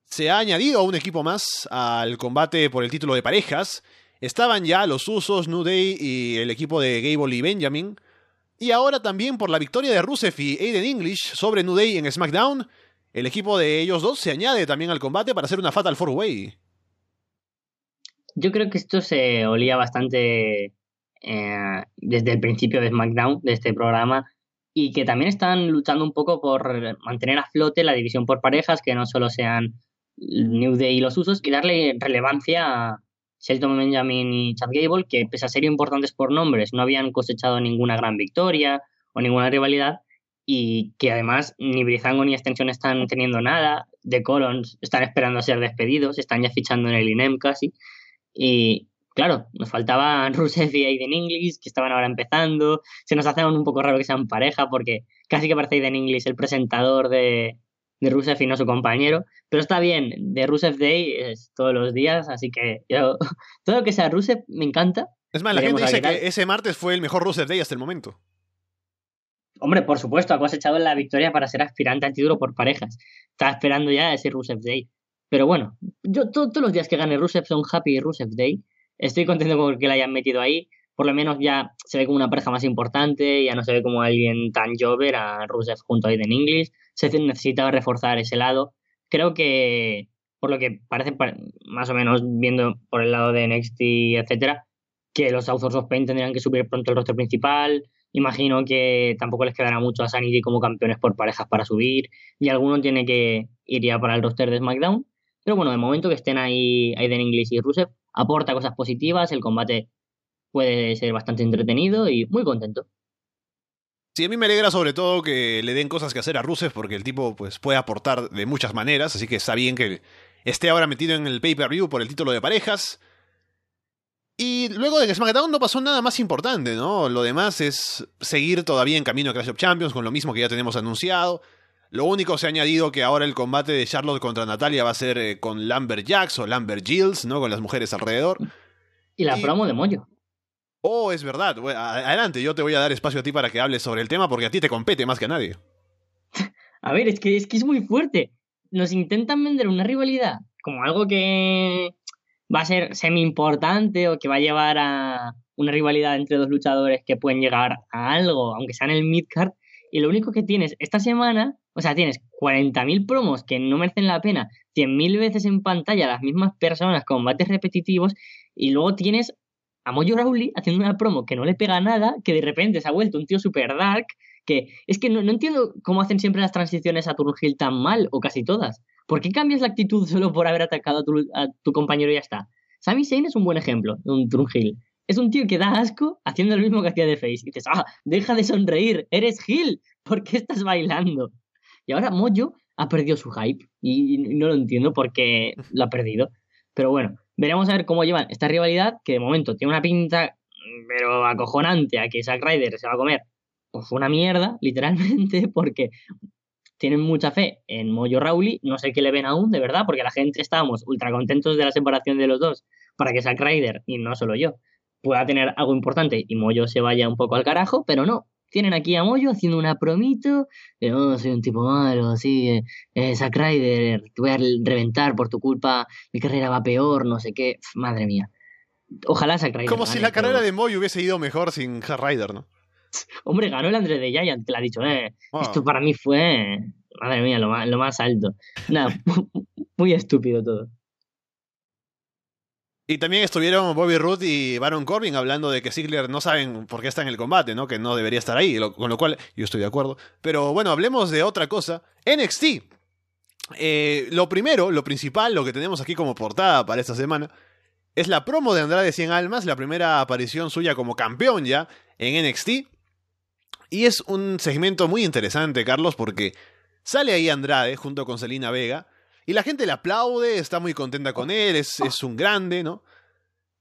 se ha añadido un equipo más al combate por el título de parejas. Estaban ya los Usos, New Day y el equipo de Gable y Benjamin. Y ahora también por la victoria de Rusev y Aiden English sobre New Day en SmackDown, el equipo de ellos dos se añade también al combate para hacer una Fatal Four Way. Yo creo que esto se olía bastante eh, desde el principio de SmackDown, de este programa, y que también están luchando un poco por mantener a flote la división por parejas, que no solo sean New Day y los usos, y darle relevancia a Shelton Benjamin y Chad Gable, que pese a ser importantes por nombres, no habían cosechado ninguna gran victoria o ninguna rivalidad, y que además ni Brizango ni Extensión están teniendo nada, de Colons están esperando a ser despedidos, están ya fichando en el INEM casi, y claro, nos faltaban *laughs* Rusev y Aiden English, que estaban ahora empezando. Se nos hace un poco raro que sean pareja, porque casi que parece Aiden English el presentador de, de Rusev y no su compañero. Pero está bien, de Rusev Day es todos los días, así que yo, *laughs* todo lo que sea Rusev me encanta. Es más, la gente dice que ese martes fue el mejor Rusev Day hasta el momento. Hombre, por supuesto, ha cosechado la victoria para ser aspirante al título por parejas. Estaba esperando ya ese Rusev Day. Pero bueno, yo todos los días que gane Rusev son Happy Rusev Day. Estoy contento con que la hayan metido ahí. Por lo menos ya se ve como una pareja más importante, ya no se ve como alguien tan jover a Rusev junto a Aiden English. Se necesitaba reforzar ese lado. Creo que, por lo que parece, más o menos viendo por el lado de NXT, etcétera, que los Authors of Pain tendrían que subir pronto el roster principal. Imagino que tampoco les quedará mucho a Sanity como campeones por parejas para subir. Y alguno tiene que ir ya para el roster de SmackDown. Pero bueno, de momento que estén ahí Aiden English y Rusev, aporta cosas positivas, el combate puede ser bastante entretenido y muy contento. Sí, a mí me alegra sobre todo que le den cosas que hacer a Rusev porque el tipo pues, puede aportar de muchas maneras, así que está bien que esté ahora metido en el pay-per-view por el título de parejas. Y luego de que SmackDown no pasó nada más importante, ¿no? Lo demás es seguir todavía en camino a Clash of Champions con lo mismo que ya tenemos anunciado. Lo único se ha añadido que ahora el combate de Charlotte contra Natalia va a ser eh, con Lambert Jacks o Lambert Gills, ¿no? Con las mujeres alrededor. Y la promo de Moyo. Oh, es verdad. adelante, yo te voy a dar espacio a ti para que hables sobre el tema porque a ti te compete más que a nadie. *laughs* a ver, es que, es que es muy fuerte. Nos intentan vender una rivalidad como algo que va a ser semi importante o que va a llevar a una rivalidad entre dos luchadores que pueden llegar a algo, aunque sea en el midcard. Y lo único que tienes esta semana o sea, tienes 40.000 promos que no merecen la pena, 100.000 veces en pantalla las mismas personas, combates repetitivos, y luego tienes a Mojo Rawley haciendo una promo que no le pega nada, que de repente se ha vuelto un tío super dark, que es que no, entiendo cómo hacen siempre las transiciones a Turn tan mal, o casi todas. ¿Por qué cambias la actitud solo por haber atacado a tu, a tu compañero y ya está? Sami Zayn es un buen ejemplo de un Turn Hill. Es un tío que da asco haciendo lo mismo que hacía de Face. Y dices, ah, deja de sonreír, eres Hill, ¿por qué estás bailando? Y ahora Mojo ha perdido su hype y no lo entiendo porque lo ha perdido. Pero bueno, veremos a ver cómo llevan esta rivalidad que de momento tiene una pinta pero acojonante a que Zack Ryder se va a comer pues una mierda, *laughs* literalmente, porque tienen mucha fe en Mojo Rawley, no sé qué le ven aún, de verdad, porque la gente estábamos ultra contentos de la separación de los dos para que Zack Ryder, y no solo yo, pueda tener algo importante y Mojo se vaya un poco al carajo, pero no, tienen aquí a Moyo haciendo una promito, de, oh, soy un tipo malo, así, eh, eh, Zack Ryder, te voy a reventar por tu culpa, mi carrera va peor, no sé qué, madre mía. Ojalá Zack Ryder. Como si la carrera de Moyo hubiese ido mejor sin Zack Ryder, ¿no? *laughs* Hombre, ganó el André de Giant, te lo ha dicho, eh. Esto para mí fue, madre mía, lo más, lo más alto. Nada, *laughs* muy estúpido todo. Y también estuvieron Bobby Roode y Baron Corbin hablando de que Ziggler no saben por qué está en el combate, ¿no? Que no debería estar ahí, con lo cual yo estoy de acuerdo. Pero bueno, hablemos de otra cosa. NXT. Eh, lo primero, lo principal, lo que tenemos aquí como portada para esta semana, es la promo de Andrade 100 Almas, la primera aparición suya como campeón ya en NXT. Y es un segmento muy interesante, Carlos, porque sale ahí Andrade junto con Selina Vega y la gente le aplaude, está muy contenta con él, es, es un grande, ¿no?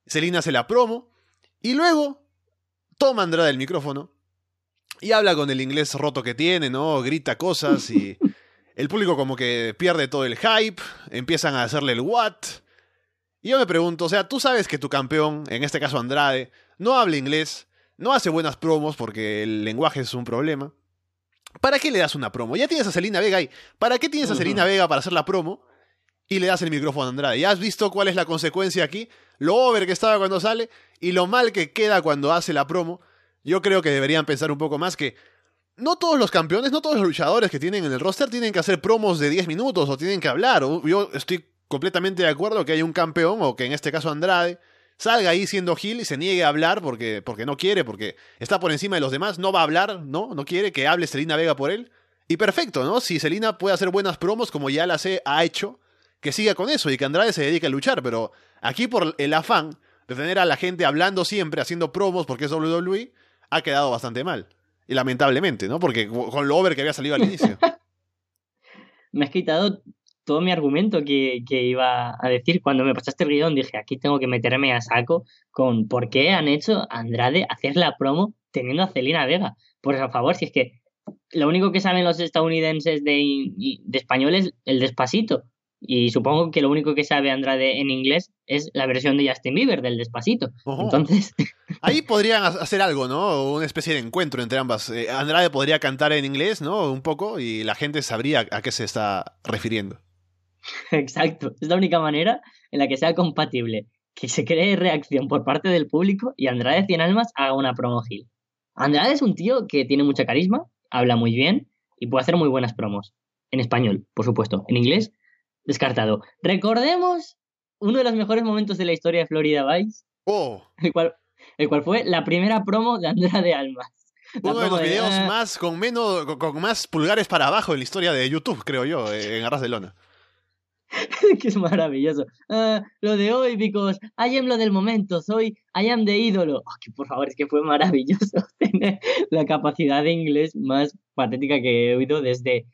Selina hace la promo y luego toma Andrade el micrófono y habla con el inglés roto que tiene, ¿no? Grita cosas y *laughs* el público como que pierde todo el hype, empiezan a hacerle el what. Y yo me pregunto, o sea, tú sabes que tu campeón, en este caso Andrade, no habla inglés, no hace buenas promos porque el lenguaje es un problema. ¿Para qué le das una promo? Ya tienes a Selina Vega ahí. ¿Para qué tienes a Selina Vega para hacer la promo? Y le das el micrófono a Andrade. ¿Ya has visto cuál es la consecuencia aquí? Lo over que estaba cuando sale y lo mal que queda cuando hace la promo. Yo creo que deberían pensar un poco más que no todos los campeones, no todos los luchadores que tienen en el roster tienen que hacer promos de 10 minutos o tienen que hablar. Yo estoy completamente de acuerdo que hay un campeón, o que en este caso Andrade, salga ahí siendo Gil y se niegue a hablar porque, porque no quiere, porque está por encima de los demás, no va a hablar, ¿no? No quiere que hable Selina Vega por él. Y perfecto, ¿no? Si Selina puede hacer buenas promos como ya las ha hecho, que siga con eso y que Andrade se dedique a luchar, pero aquí por el afán de tener a la gente hablando siempre, haciendo promos porque es WWE, ha quedado bastante mal. Y lamentablemente, ¿no? Porque con lo over que había salido al inicio. *laughs* Me has quitado todo mi argumento que, iba a decir. Cuando me pasaste el guion dije, aquí tengo que meterme a saco con por qué han hecho Andrade hacer la promo teniendo a Celina Vega. Por favor, si es que lo único que saben los estadounidenses de, de español es el despacito. Y supongo que lo único que sabe Andrade en inglés es la versión de Justin Bieber del Despacito. Entonces. *laughs* Ahí podrían hacer algo, ¿no? Una especie de encuentro entre ambas. Eh, Andrade podría cantar en inglés, ¿no? Un poco, y la gente sabría a qué se está refiriendo. *laughs* Exacto. Es la única manera en la que sea compatible que se cree reacción por parte del público y Andrade Cien Almas haga una promo Gil. Andrade es un tío que tiene mucha carisma, habla muy bien y puede hacer muy buenas promos. En español, por supuesto. En inglés, descartado. Recordemos uno de los mejores momentos de la historia de Florida Vice. Oh. El cual, el cual fue la primera promo de Andrade Almas. Uno de los videos ah". más con menos con, más pulgares para abajo en la historia de YouTube, creo yo, en Arras de Lona. *laughs* que es maravilloso. Ah, lo de hoy, because I am lo del momento, soy I am de ídolo. Oh, que por favor, es que fue maravilloso *laughs* tener la capacidad de inglés más patética que he oído desde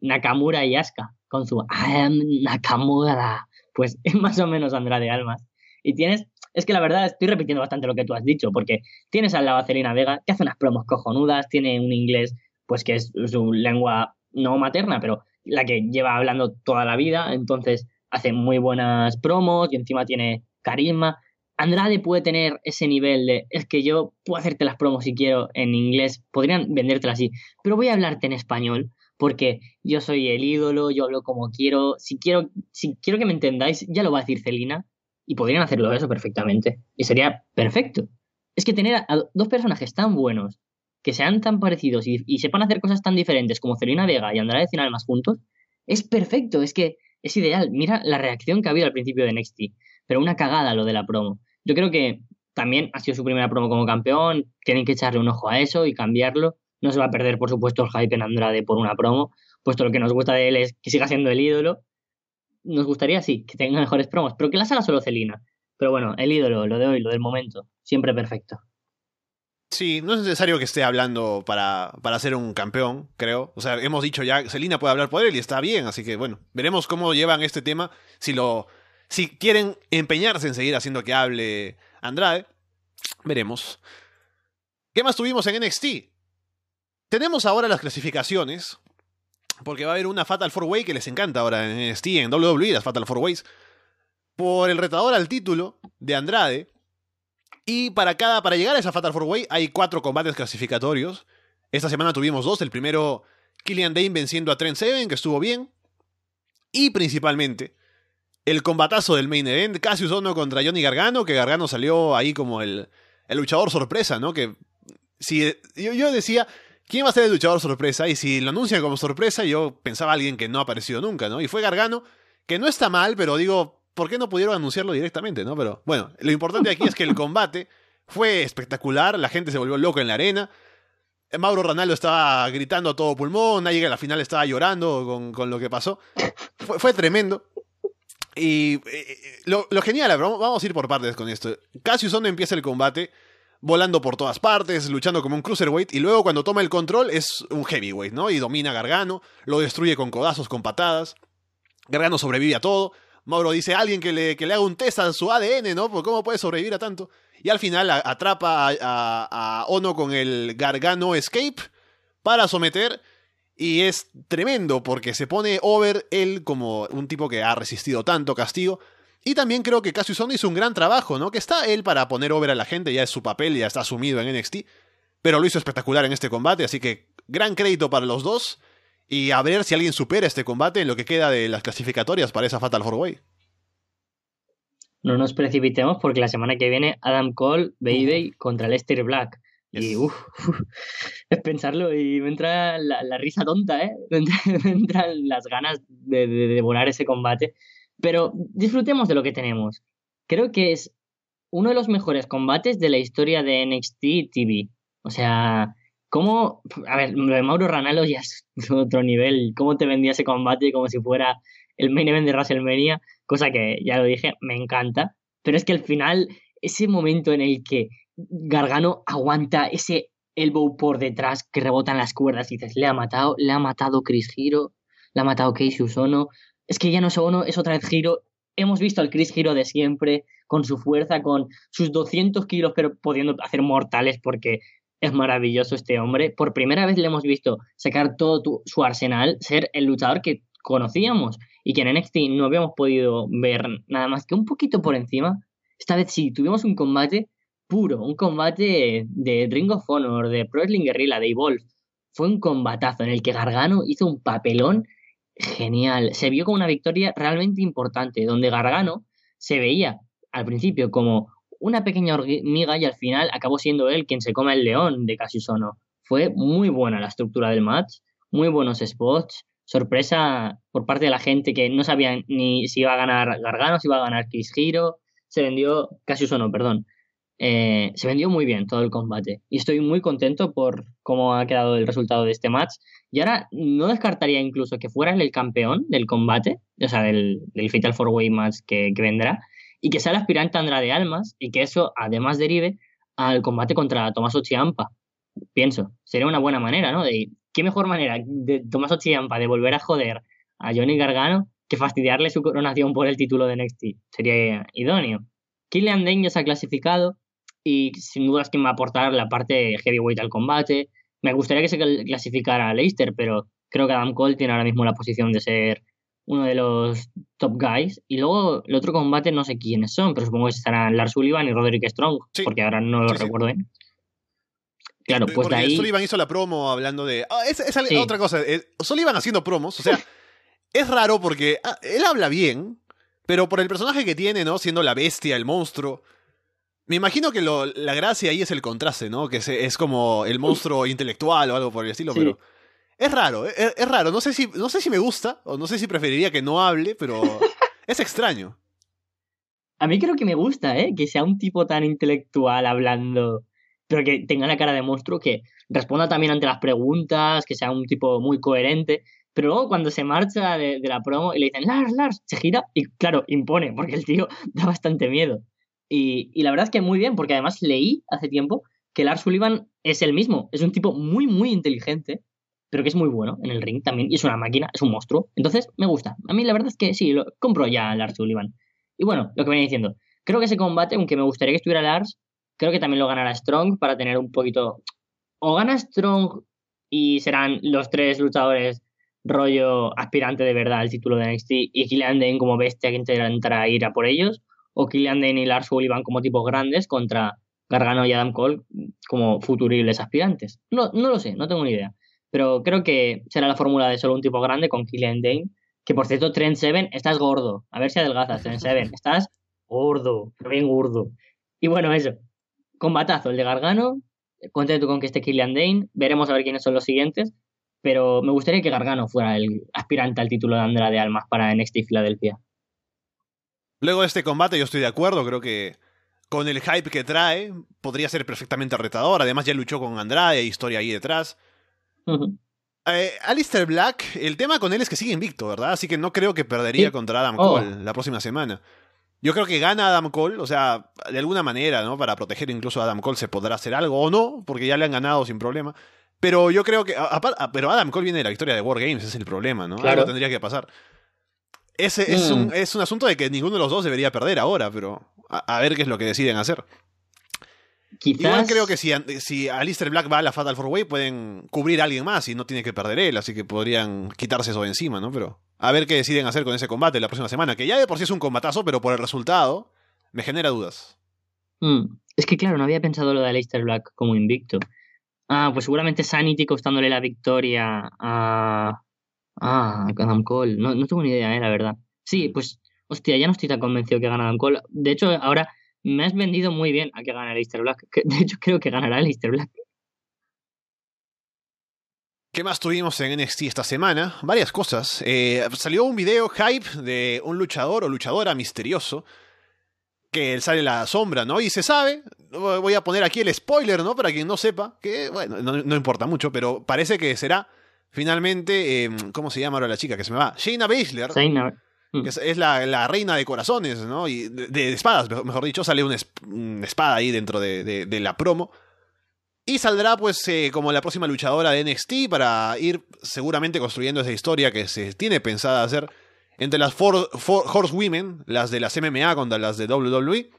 Nakamura y Asuka, con su I am Nakamura. Pues es *laughs* más o menos Andrade Almas. Y tienes, es que la verdad estoy repitiendo bastante lo que tú has dicho, porque tienes a Celina Vega, que hace unas promos cojonudas, tiene un inglés, pues que es su lengua no materna, pero la que lleva hablando toda la vida, entonces hace muy buenas promos y encima tiene carisma. Andrade puede tener ese nivel de, es que yo puedo hacerte las promos si quiero en inglés, podrían vendértela así, pero voy a hablarte en español porque yo soy el ídolo, yo hablo como quiero, si quiero, si quiero que me entendáis, ya lo va a decir Celina y podrían hacerlo eso perfectamente y sería perfecto. Es que tener a dos personajes tan buenos que sean tan parecidos y, sepan hacer cosas tan diferentes como Celina Vega y Andrade Cien juntos, es perfecto, es que es ideal. Mira la reacción que ha habido al principio de NXT, pero una cagada lo de la promo. Yo creo que también ha sido su primera promo como campeón, tienen que echarle un ojo a eso y cambiarlo. No se va a perder, por supuesto, el hype en Andrade por una promo, puesto lo que nos gusta de él es que siga siendo el ídolo. Nos gustaría, sí, que tenga mejores promos, pero que las haga solo Celina. Pero bueno, el ídolo, lo de hoy, lo del momento, siempre perfecto. Sí, no es necesario que esté hablando para, para ser un campeón, creo. O sea, hemos dicho ya, Selina puede hablar por él y está bien, así que bueno, veremos cómo llevan este tema. Si lo. Si quieren empeñarse en seguir haciendo que hable Andrade, veremos. ¿Qué más tuvimos en NXT? Tenemos ahora las clasificaciones. Porque va a haber una Fatal Four Way que les encanta ahora en NXT, en WWE, las Fatal Four Ways. Por el retador al título de Andrade, y para cada, para llegar a esa Fatal Four Way hay cuatro combates clasificatorios. Esta semana tuvimos dos. El primero, Killian Dane venciendo a Trent Seven, que estuvo bien. Y principalmente, el combatazo del main event, Cassius Ono contra Johnny Gargano, que Gargano salió ahí como el, el luchador sorpresa, ¿no? Que si yo, yo, decía, ¿quién va a ser el luchador sorpresa? Y si lo anuncian como sorpresa, yo pensaba alguien que no ha aparecido nunca, ¿no? Y fue Gargano, que no está mal, pero digo, ¿por qué no pudieron anunciarlo directamente, no? Pero bueno, lo importante aquí es que el combate fue espectacular, la gente se volvió loca en la arena. Mauro Ranaldo estaba gritando a todo pulmón, nadie a la final estaba llorando con, lo que pasó. Fue, tremendo. Y eh, eh, lo, genial, vamos a ir por partes con esto. Cassius Ono empieza el combate volando por todas partes, luchando como un cruiserweight, y luego cuando toma el control es un heavyweight, ¿no? Y domina a Gargano, lo destruye con codazos, con patadas. Gargano sobrevive a todo. Mauro dice, alguien que le, que le haga un test a su ADN, ¿no? Porque ¿cómo puede sobrevivir a tanto? Y al final atrapa a, Ono con el Gargano Escape para someter. Y es tremendo porque se pone over él como un tipo que ha resistido tanto castigo. Y también creo que Cassius Ono hizo un gran trabajo, ¿no? Que está él para poner over a la gente, ya es su papel, ya está asumido en NXT. Pero lo hizo espectacular en este combate, así que gran crédito para los dos. Y a ver si alguien supera este combate en lo que queda de las clasificatorias para esa Fatal 4 Way no nos precipitemos porque la semana que viene Adam Cole, Baby contra Lester Black. Y uff, es pensarlo y me entra la, risa tonta, ¿eh? *laughs* Me, entran las ganas de, devorar ese combate. Pero disfrutemos de lo que tenemos. Creo que es uno de los mejores combates de la historia de NXT TV. O sea, ¿cómo...? A ver, lo de Mauro Ranallo ya es *laughs* otro nivel. ¿Cómo te vendía ese combate como si fuera el main event de WrestleMania? cosa que ya lo dije, me encanta, pero es que al final, ese momento en el que Gargano aguanta ese elbow por detrás que rebotan las cuerdas y dices, le ha matado, le ha matado Chris Giro, le ha matado Casey Usono, es que ya no es Ono, es otra vez Giro, hemos visto al Chris Giro de siempre, con su fuerza, con sus 200 kilos, pero pudiendo hacer mortales porque es maravilloso este hombre. Por primera vez le hemos visto sacar todo su arsenal, ser el luchador que conocíamos y que en NXT no habíamos podido ver nada más que un poquito por encima, esta vez sí, tuvimos un combate puro, un combate de Ring of Honor, de Pro Wrestling Guerrilla, de Evolve. Fue un combatazo en el que Gargano hizo un papelón genial. Se vio como una victoria realmente importante, donde Gargano se veía al principio como una pequeña hormiga y al final acabó siendo él quien se come el león de Cassius Fue muy buena la estructura del match, muy buenos spots, sorpresa por parte de la gente que no sabía ni si iba a ganar Gargano, si iba a ganar Chris Hero. Se vendió, casi uso no, perdón. Eh, se vendió muy bien todo el combate. Y estoy muy contento por cómo ha quedado el resultado de este match. Y ahora no descartaría incluso que fuera el campeón del combate, o sea, del, Fatal Four Way match que vendrá, y que sea el aspirante a Andrade Almas, y que eso además derive al combate contra Tomás Ciampa. Pienso, sería una buena manera, ¿no? De qué mejor manera de Tomás Ciampa de volver a joder a Johnny Gargano que fastidiarle su coronación por el título de NXT. Sería idóneo. Killian Dane ya se ha clasificado y sin duda es quien va a aportar la parte heavyweight al combate. Me gustaría que se clasificara a Leicester, pero creo que Adam Cole tiene ahora mismo la posición de ser uno de los top guys. Y luego el otro combate no sé quiénes son, pero supongo que estarán Lars Sullivan y Roderick Strong, porque ahora no lo recuerdo bien. Claro, pues de ahí... Sullivan hizo la promo hablando de... Ah, es, otra cosa. Sullivan haciendo promos, o sea, *laughs* es raro porque ah, él habla bien, pero por el personaje que tiene, ¿no? Siendo la bestia, el monstruo. Me imagino que la gracia ahí es el contraste, ¿no? Que es, como el monstruo intelectual o algo por el estilo, pero... Es raro, es, es, raro. No sé, si, no sé si me gusta, o no sé si preferiría que no hable, pero *laughs* es extraño. A mí creo que me gusta, ¿eh? Que sea un tipo tan intelectual hablando pero que tenga la cara de monstruo, que responda también ante las preguntas, que sea un tipo muy coherente. Pero luego cuando se marcha de, la promo y le dicen, Lars, Lars, se gira y claro, impone, porque el tío *laughs* da bastante miedo. Y, y, la verdad es que muy bien, porque además leí hace tiempo que Lars Sullivan es el mismo, es un tipo muy, muy inteligente, pero que es muy bueno en el ring también, y es una máquina, es un monstruo. Entonces, me gusta. A mí la verdad es que sí, lo compro ya a Lars Sullivan. Y bueno, lo que venía diciendo, creo que ese combate, aunque me gustaría que estuviera Lars, Creo que también lo ganará Strong para tener un poquito. O gana Strong y serán los tres luchadores rollo aspirante de verdad al título de NXT y Killian Dane como bestia que intentará ir a por ellos. O Killian Dane y Lars Sullivan como tipos grandes contra Gargano y Adam Cole como futuribles aspirantes. No, no lo sé, no tengo ni idea. Pero creo que será la fórmula de solo un tipo grande con Killian Dane. Que por cierto, Trent Seven, estás gordo. A ver si adelgazas, Trent Seven. *laughs* Estás gordo, bien gordo. Y bueno, eso combatazo el de Gargano. Contento con que esté Killian Dane. Veremos a ver quiénes son los siguientes. Pero me gustaría que Gargano fuera el aspirante al título de Andrade Almas para NXT Filadelfia. Luego de este combate yo estoy de acuerdo, creo que con el hype que trae podría ser perfectamente retador. Además ya luchó con Andrade, hay historia ahí detrás. Eh, Alistair Black, el tema con él es que sigue invicto, ¿verdad? Así que no creo que perdería contra Adam oh. Cole la próxima semana. Yo creo que gana Adam Cole, o sea, de alguna manera, ¿no? Para proteger incluso a Adam Cole se podrá hacer algo o no, porque ya le han ganado sin problema. Pero yo creo que. pero Adam Cole viene de la victoria de War Games, ese es el problema, ¿no? Claro. Algo tendría que pasar. Ese es, un, mm. es un asunto de que ninguno de los dos debería perder ahora, pero a ver qué es lo que deciden hacer. Igual creo que si, si Alistair Black va a la Fatal 4 Way pueden cubrir a alguien más y no tiene que perder él, así que podrían quitarse eso de encima, ¿no? Pero a ver qué deciden hacer con ese combate la próxima semana, que ya de por sí es un combatazo, pero por el resultado me genera dudas. Mm, es que claro, no había pensado lo de Alistair Black como invicto. Ah, pues seguramente Sanity costándole la victoria a... Ah, Adam Cole. No, no tengo ni idea, eh, la verdad. Sí, pues, hostia, ya no estoy tan convencido que gana Adam Cole. De hecho, ahora me has vendido muy bien a que gane Easter Black. De hecho, creo que ganará el Easter Black. ¿Qué más tuvimos en NXT esta semana? Varias cosas. Eh, salió un video hype de un luchador o luchadora misterioso que sale la sombra, ¿no? Y se sabe, voy a poner aquí el spoiler, ¿no? Para quien no sepa, que, bueno, no, importa mucho, pero parece que será finalmente, em, ¿cómo se llama ahora la chica que se me va? Shayna Baszler. Shayna. Es, la, reina de corazones, ¿no? Y de, espadas, mejor dicho, sale una, espada ahí dentro de, la promo. Y saldrá, pues, eh, como la próxima luchadora de NXT para ir seguramente construyendo esa historia que se tiene pensada hacer entre las four, Horsewomen, las de las MMA contra las de WWE,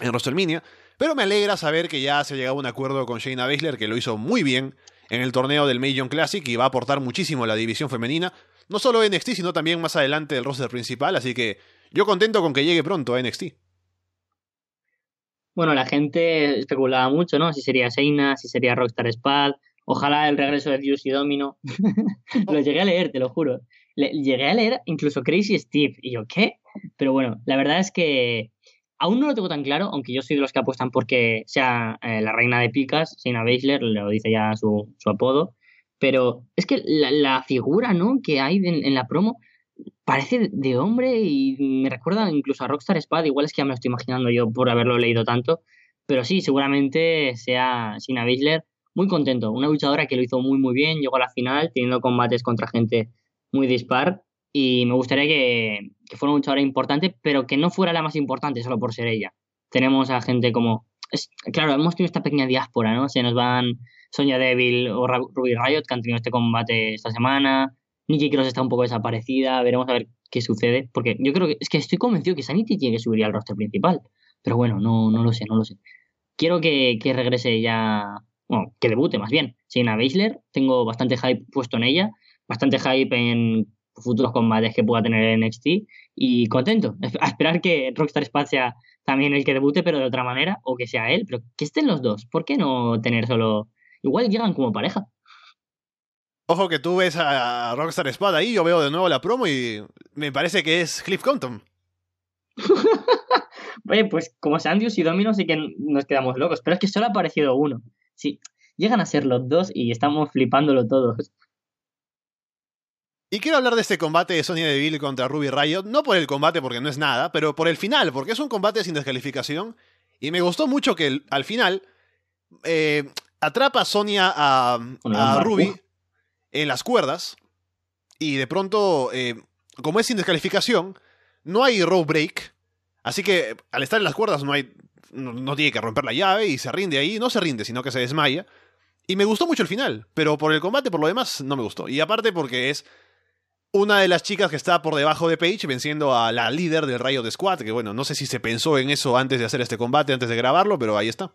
en WrestleMania. Pero me alegra saber que ya se ha llegado a un acuerdo con Shayna Baszler, que lo hizo muy bien en el torneo del Major Classic y va a aportar muchísimo a la división femenina no solo NXT, sino también más adelante el roster principal, así que yo contento con que llegue pronto a NXT. Bueno, la gente especulaba mucho, ¿no? Si sería Seina, si sería Rockstar Spad, ojalá el regreso de Dios y Domino. *laughs* lo llegué a leer, te lo juro. llegué a leer incluso Crazy Steve, y yo, ¿qué? Pero bueno, la verdad es que aún no lo tengo tan claro, aunque yo soy de los que apuestan porque sea eh, la reina de picas, Seina Baszler, lo dice ya su apodo, pero es que la, figura, ¿no? Que hay en, la promo parece de hombre y me recuerda incluso a Rockstar Spad. Igual es que ya me lo estoy imaginando yo por haberlo leído tanto. Pero sí, seguramente sea Sina Baszler muy contento. Una luchadora que lo hizo muy, muy bien. Llegó a la final teniendo combates contra gente muy dispar. Y me gustaría que, que fuera una luchadora importante, pero que no fuera la más importante solo por ser ella. Tenemos a gente como. Es, claro, hemos tenido esta pequeña diáspora, ¿no? Se nos van Sonia Devil o Ruby Riot, que han tenido este combate esta semana. Nikki Cross está un poco desaparecida, veremos a ver qué sucede. Porque yo creo que es que estoy convencido que Sanity tiene que subir al roster principal. Pero bueno, no, no lo sé, no lo sé. Quiero que, regrese ya. Bueno, que debute más bien. Sina Baszler, tengo bastante hype puesto en ella, bastante hype en futuros combates que pueda tener en NXT y contento. *laughs* A esperar que Rockstar Spad también el que debute, pero de otra manera, o que sea él, pero que estén los dos. ¿Por qué no tener solo Igual llegan como pareja. Ojo que tú ves a Rockstar Spad ahí, yo veo de nuevo la promo y me parece que es Cliff Compton. *laughs* Oye, pues como Sandius y Domino sí que nos quedamos locos, pero es que solo ha aparecido uno. Sí, llegan a ser los dos y estamos flipándolo todos. Y quiero hablar de este combate de Sonya Deville contra Ruby Riot, no por el combate porque no es nada, pero por el final, porque es un combate sin descalificación. Y me gustó mucho que al final eh, atrapa a Sonia a, Ruby en las cuerdas y de pronto, eh, como es sin descalificación, no hay row break, así que al estar en las cuerdas no hay no, tiene que romper la llave y se rinde ahí, no se rinde, sino que se desmaya. Y me gustó mucho el final, pero por el combate, por lo demás, no me gustó. Y aparte porque es una de las chicas que está por debajo de Paige venciendo a la líder del Rayo de Squad, que bueno, no sé si se pensó en eso antes de hacer este combate, antes de grabarlo, pero ahí está.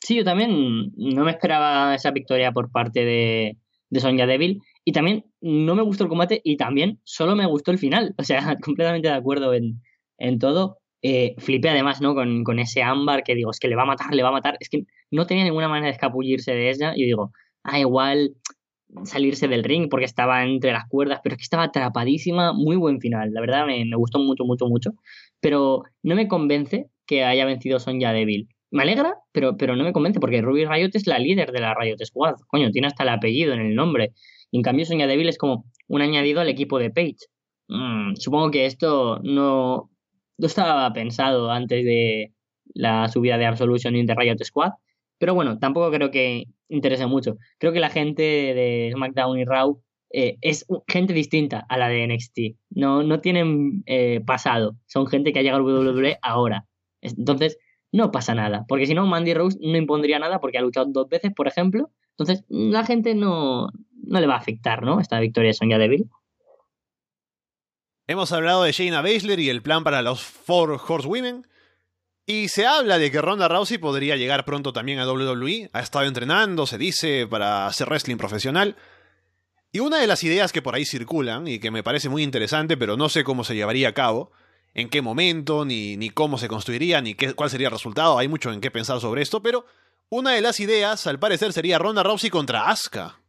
Sí, yo también no me esperaba esa victoria por parte de, de Sonya Devil. Y también no me gustó el combate y también solo me gustó el final. O sea, *laughs* completamente de acuerdo en, en todo. Eh, flipé además, ¿no? Con, con, ese ámbar que digo, es que le va a matar, le va a matar. Es que no tenía ninguna manera de escapullirse de ella. Y digo, ah, igual salirse del ring porque estaba entre las cuerdas, pero es que estaba atrapadísima. Muy buen final. La verdad me, gustó mucho, mucho, mucho. Pero no me convence que haya vencido Sonya Devil me alegra, pero, pero no me convence porque Ruby Riot es la líder de la Riot Squad. Coño, tiene hasta el apellido en el nombre. Y en cambio Sonya Devil es como un añadido al equipo de Page. Mm, supongo que esto no, no estaba pensado antes de la subida de Absolution y de Riot Squad. Pero bueno, tampoco creo que interese mucho. Creo que la gente de SmackDown y Raw eh, es gente distinta a la de NXT. No, no tienen eh, pasado. Son gente que ha llegado al WWE ahora. Entonces, no pasa nada. Porque si no, Mandy Rose no impondría nada porque ha luchado dos veces, por ejemplo. Entonces, la gente no, no le va a afectar, ¿no? Esta victoria de Sonya Deville. Hemos hablado de Shayna Baszler y el plan para los Four Horsewomen. Y se habla de que Ronda Rousey podría llegar pronto también a WWE. Ha estado entrenando, se dice, para hacer wrestling profesional. Y una de las ideas que por ahí circulan, y que me parece muy interesante, pero no sé cómo se llevaría a cabo, en qué momento, ni, ni cómo se construiría, ni qué, cuál sería el resultado, hay mucho en qué pensar sobre esto, pero una de las ideas, al parecer, sería Ronda Rousey contra Asuka.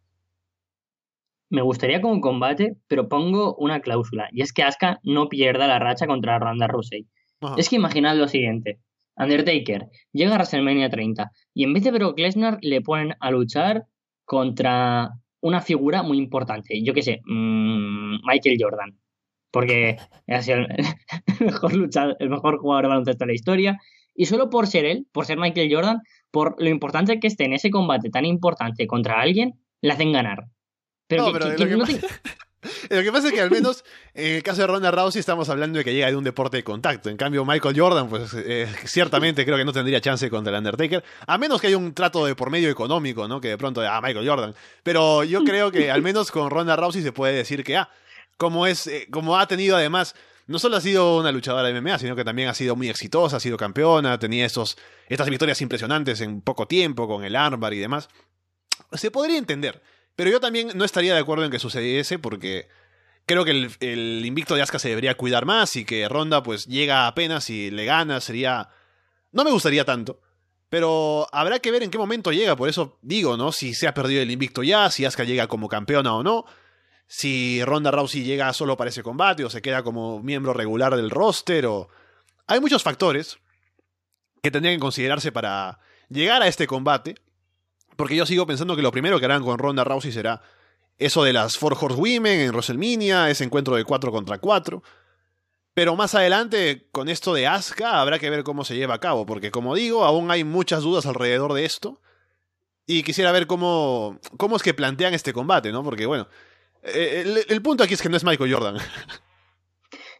Me gustaría como combate, pero pongo una cláusula, y es que Asuka no pierda la racha contra Ronda Rousey. Es que imaginad lo siguiente. Undertaker llega a WrestleMania 30 y en vez de Brock Lesnar le ponen a luchar contra una figura muy importante. Yo qué sé, mmm, Michael Jordan. Porque ha sido *laughs* el, mejor luchador, el mejor jugador de baloncesto de la historia. Y solo por ser él, por ser Michael Jordan, por lo importante que esté en ese combate tan importante contra alguien, le hacen ganar. Pero, no, pero no *laughs* Lo que pasa es que al menos en el caso de Ronda Rousey estamos hablando de que llega de un deporte de contacto. En cambio, Michael Jordan, pues eh, ciertamente creo que no tendría chance contra el Undertaker. A menos que haya un trato de por medio económico, ¿no? Que de pronto, ah, Michael Jordan. Pero yo creo que al menos con Ronda Rousey se puede decir que, ah, como es, eh, como ha tenido además, no solo ha sido una luchadora de MMA, sino que también ha sido muy exitosa, ha sido campeona, tenía esos, estas victorias impresionantes en poco tiempo con el armbar y demás. Se podría entender. Pero yo también no estaría de acuerdo en que sucediese porque creo que el, invicto de Asuka se debería cuidar más y que Ronda pues llega apenas y le gana sería... No me gustaría tanto. Pero habrá que ver en qué momento llega, por eso digo, ¿no? Si se ha perdido el invicto ya, si Asuka llega como campeona o no, si Ronda Rousey llega solo para ese combate o se queda como miembro regular del roster o... Hay muchos factores que tendrían que considerarse para llegar a este combate porque yo sigo pensando que lo primero que harán con Ronda Rousey será eso de las Four Women en WrestleMania, ese encuentro de 4 contra 4. Pero más adelante, con esto de Asuka, habrá que ver cómo se lleva a cabo, porque como digo, aún hay muchas dudas alrededor de esto. Y quisiera ver cómo, cómo es que plantean este combate, ¿no? Porque bueno, eh, el, el punto aquí es que no es Michael Jordan.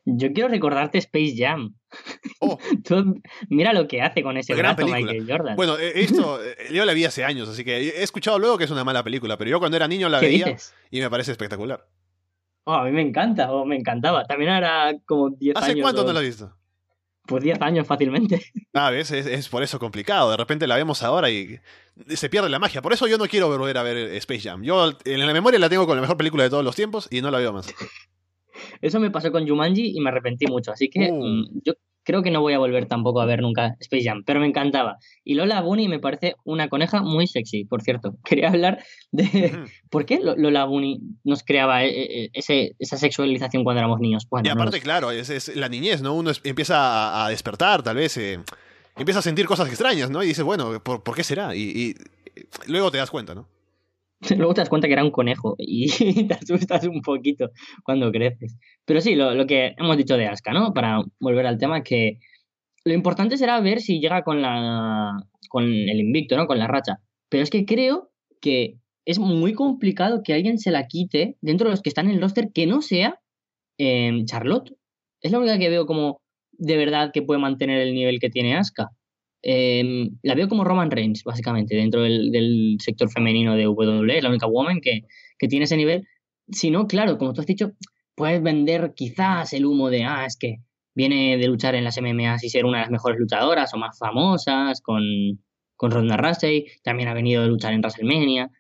Yo quiero recordarte Space Jam. Oh. *laughs* mira lo que hace con ese brazo Michael Jordan. Bueno, esto *laughs* eh, yo la vi hace años, así que he escuchado luego que es una mala película, pero yo cuando era niño la veía y me parece espectacular. Oh, a mí me encanta, oh, me encantaba. También era como 10 años. ¿Hace cuánto no la has visto? Pues 10 años fácilmente. Ah, ves, es, es, por eso complicado. De repente la vemos ahora y se pierde la magia. Por eso yo no quiero volver a ver Space Jam. Yo en la memoria la tengo con la mejor película de todos los tiempos y no la veo más. Eso me pasó con Jumanji y me arrepentí mucho. Así que uh. mm, yo creo que no voy a volver tampoco a ver nunca Space Jam, pero me encantaba. Y Lola Bunny me parece una coneja muy sexy, por cierto. *laughs* Quería hablar de por qué Lola Bunny nos creaba eh, eh, ese, esa sexualización cuando éramos niños. y aparte, claro, es, la niñez, ¿no? Uno empieza a, despertar, tal vez, eh, empieza a sentir cosas extrañas, ¿no? Y dice, bueno, ¿por, qué será? y luego te das cuenta, ¿no? *laughs* Luego te das cuenta que era un conejo y *laughs* te asustas un poquito cuando creces. Pero sí, lo, que hemos dicho de Aska, ¿no? Para volver al tema, que lo importante será ver si llega con, la, con el invicto, ¿no? Con la racha. Pero es que creo que es muy complicado que alguien se la quite dentro de los que están en el roster que no sea em, Charlotte. Es la única que veo como de verdad que puede mantener el nivel que tiene Aska. Em, la veo como Roman Reigns, básicamente, dentro del, sector femenino de WWE, es la única woman que, tiene ese nivel. Si no, claro, como tú has dicho, puedes vender quizás el humo de, ah, es que viene de luchar en las MMA y ser una de las mejores luchadoras o más famosas, con, con Ronda Rousey, también ha venido de luchar en WrestleMania.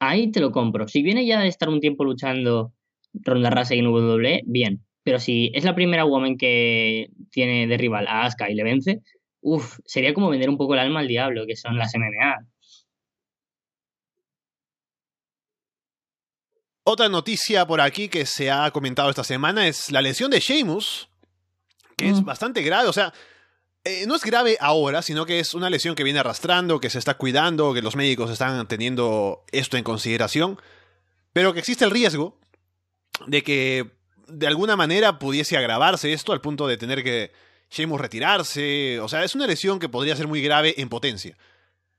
Ahí te lo compro. Si viene ya de estar un tiempo luchando Ronda Rousey en WWE, bien. Pero si es la primera woman que tiene de rival a Asuka y le vence, Uf, sería como vender un poco el alma al diablo, que son las MMA. Otra noticia por aquí que se ha comentado esta semana es la lesión de Sheamus, que es mm. bastante grave. O sea, eh, no es grave ahora, sino que es una lesión que viene arrastrando, que se está cuidando, que los médicos están teniendo esto en consideración, pero que existe el riesgo de que de alguna manera pudiese agravarse esto al punto de tener que Sheamus retirarse. O sea, es una lesión que podría ser muy grave en potencia.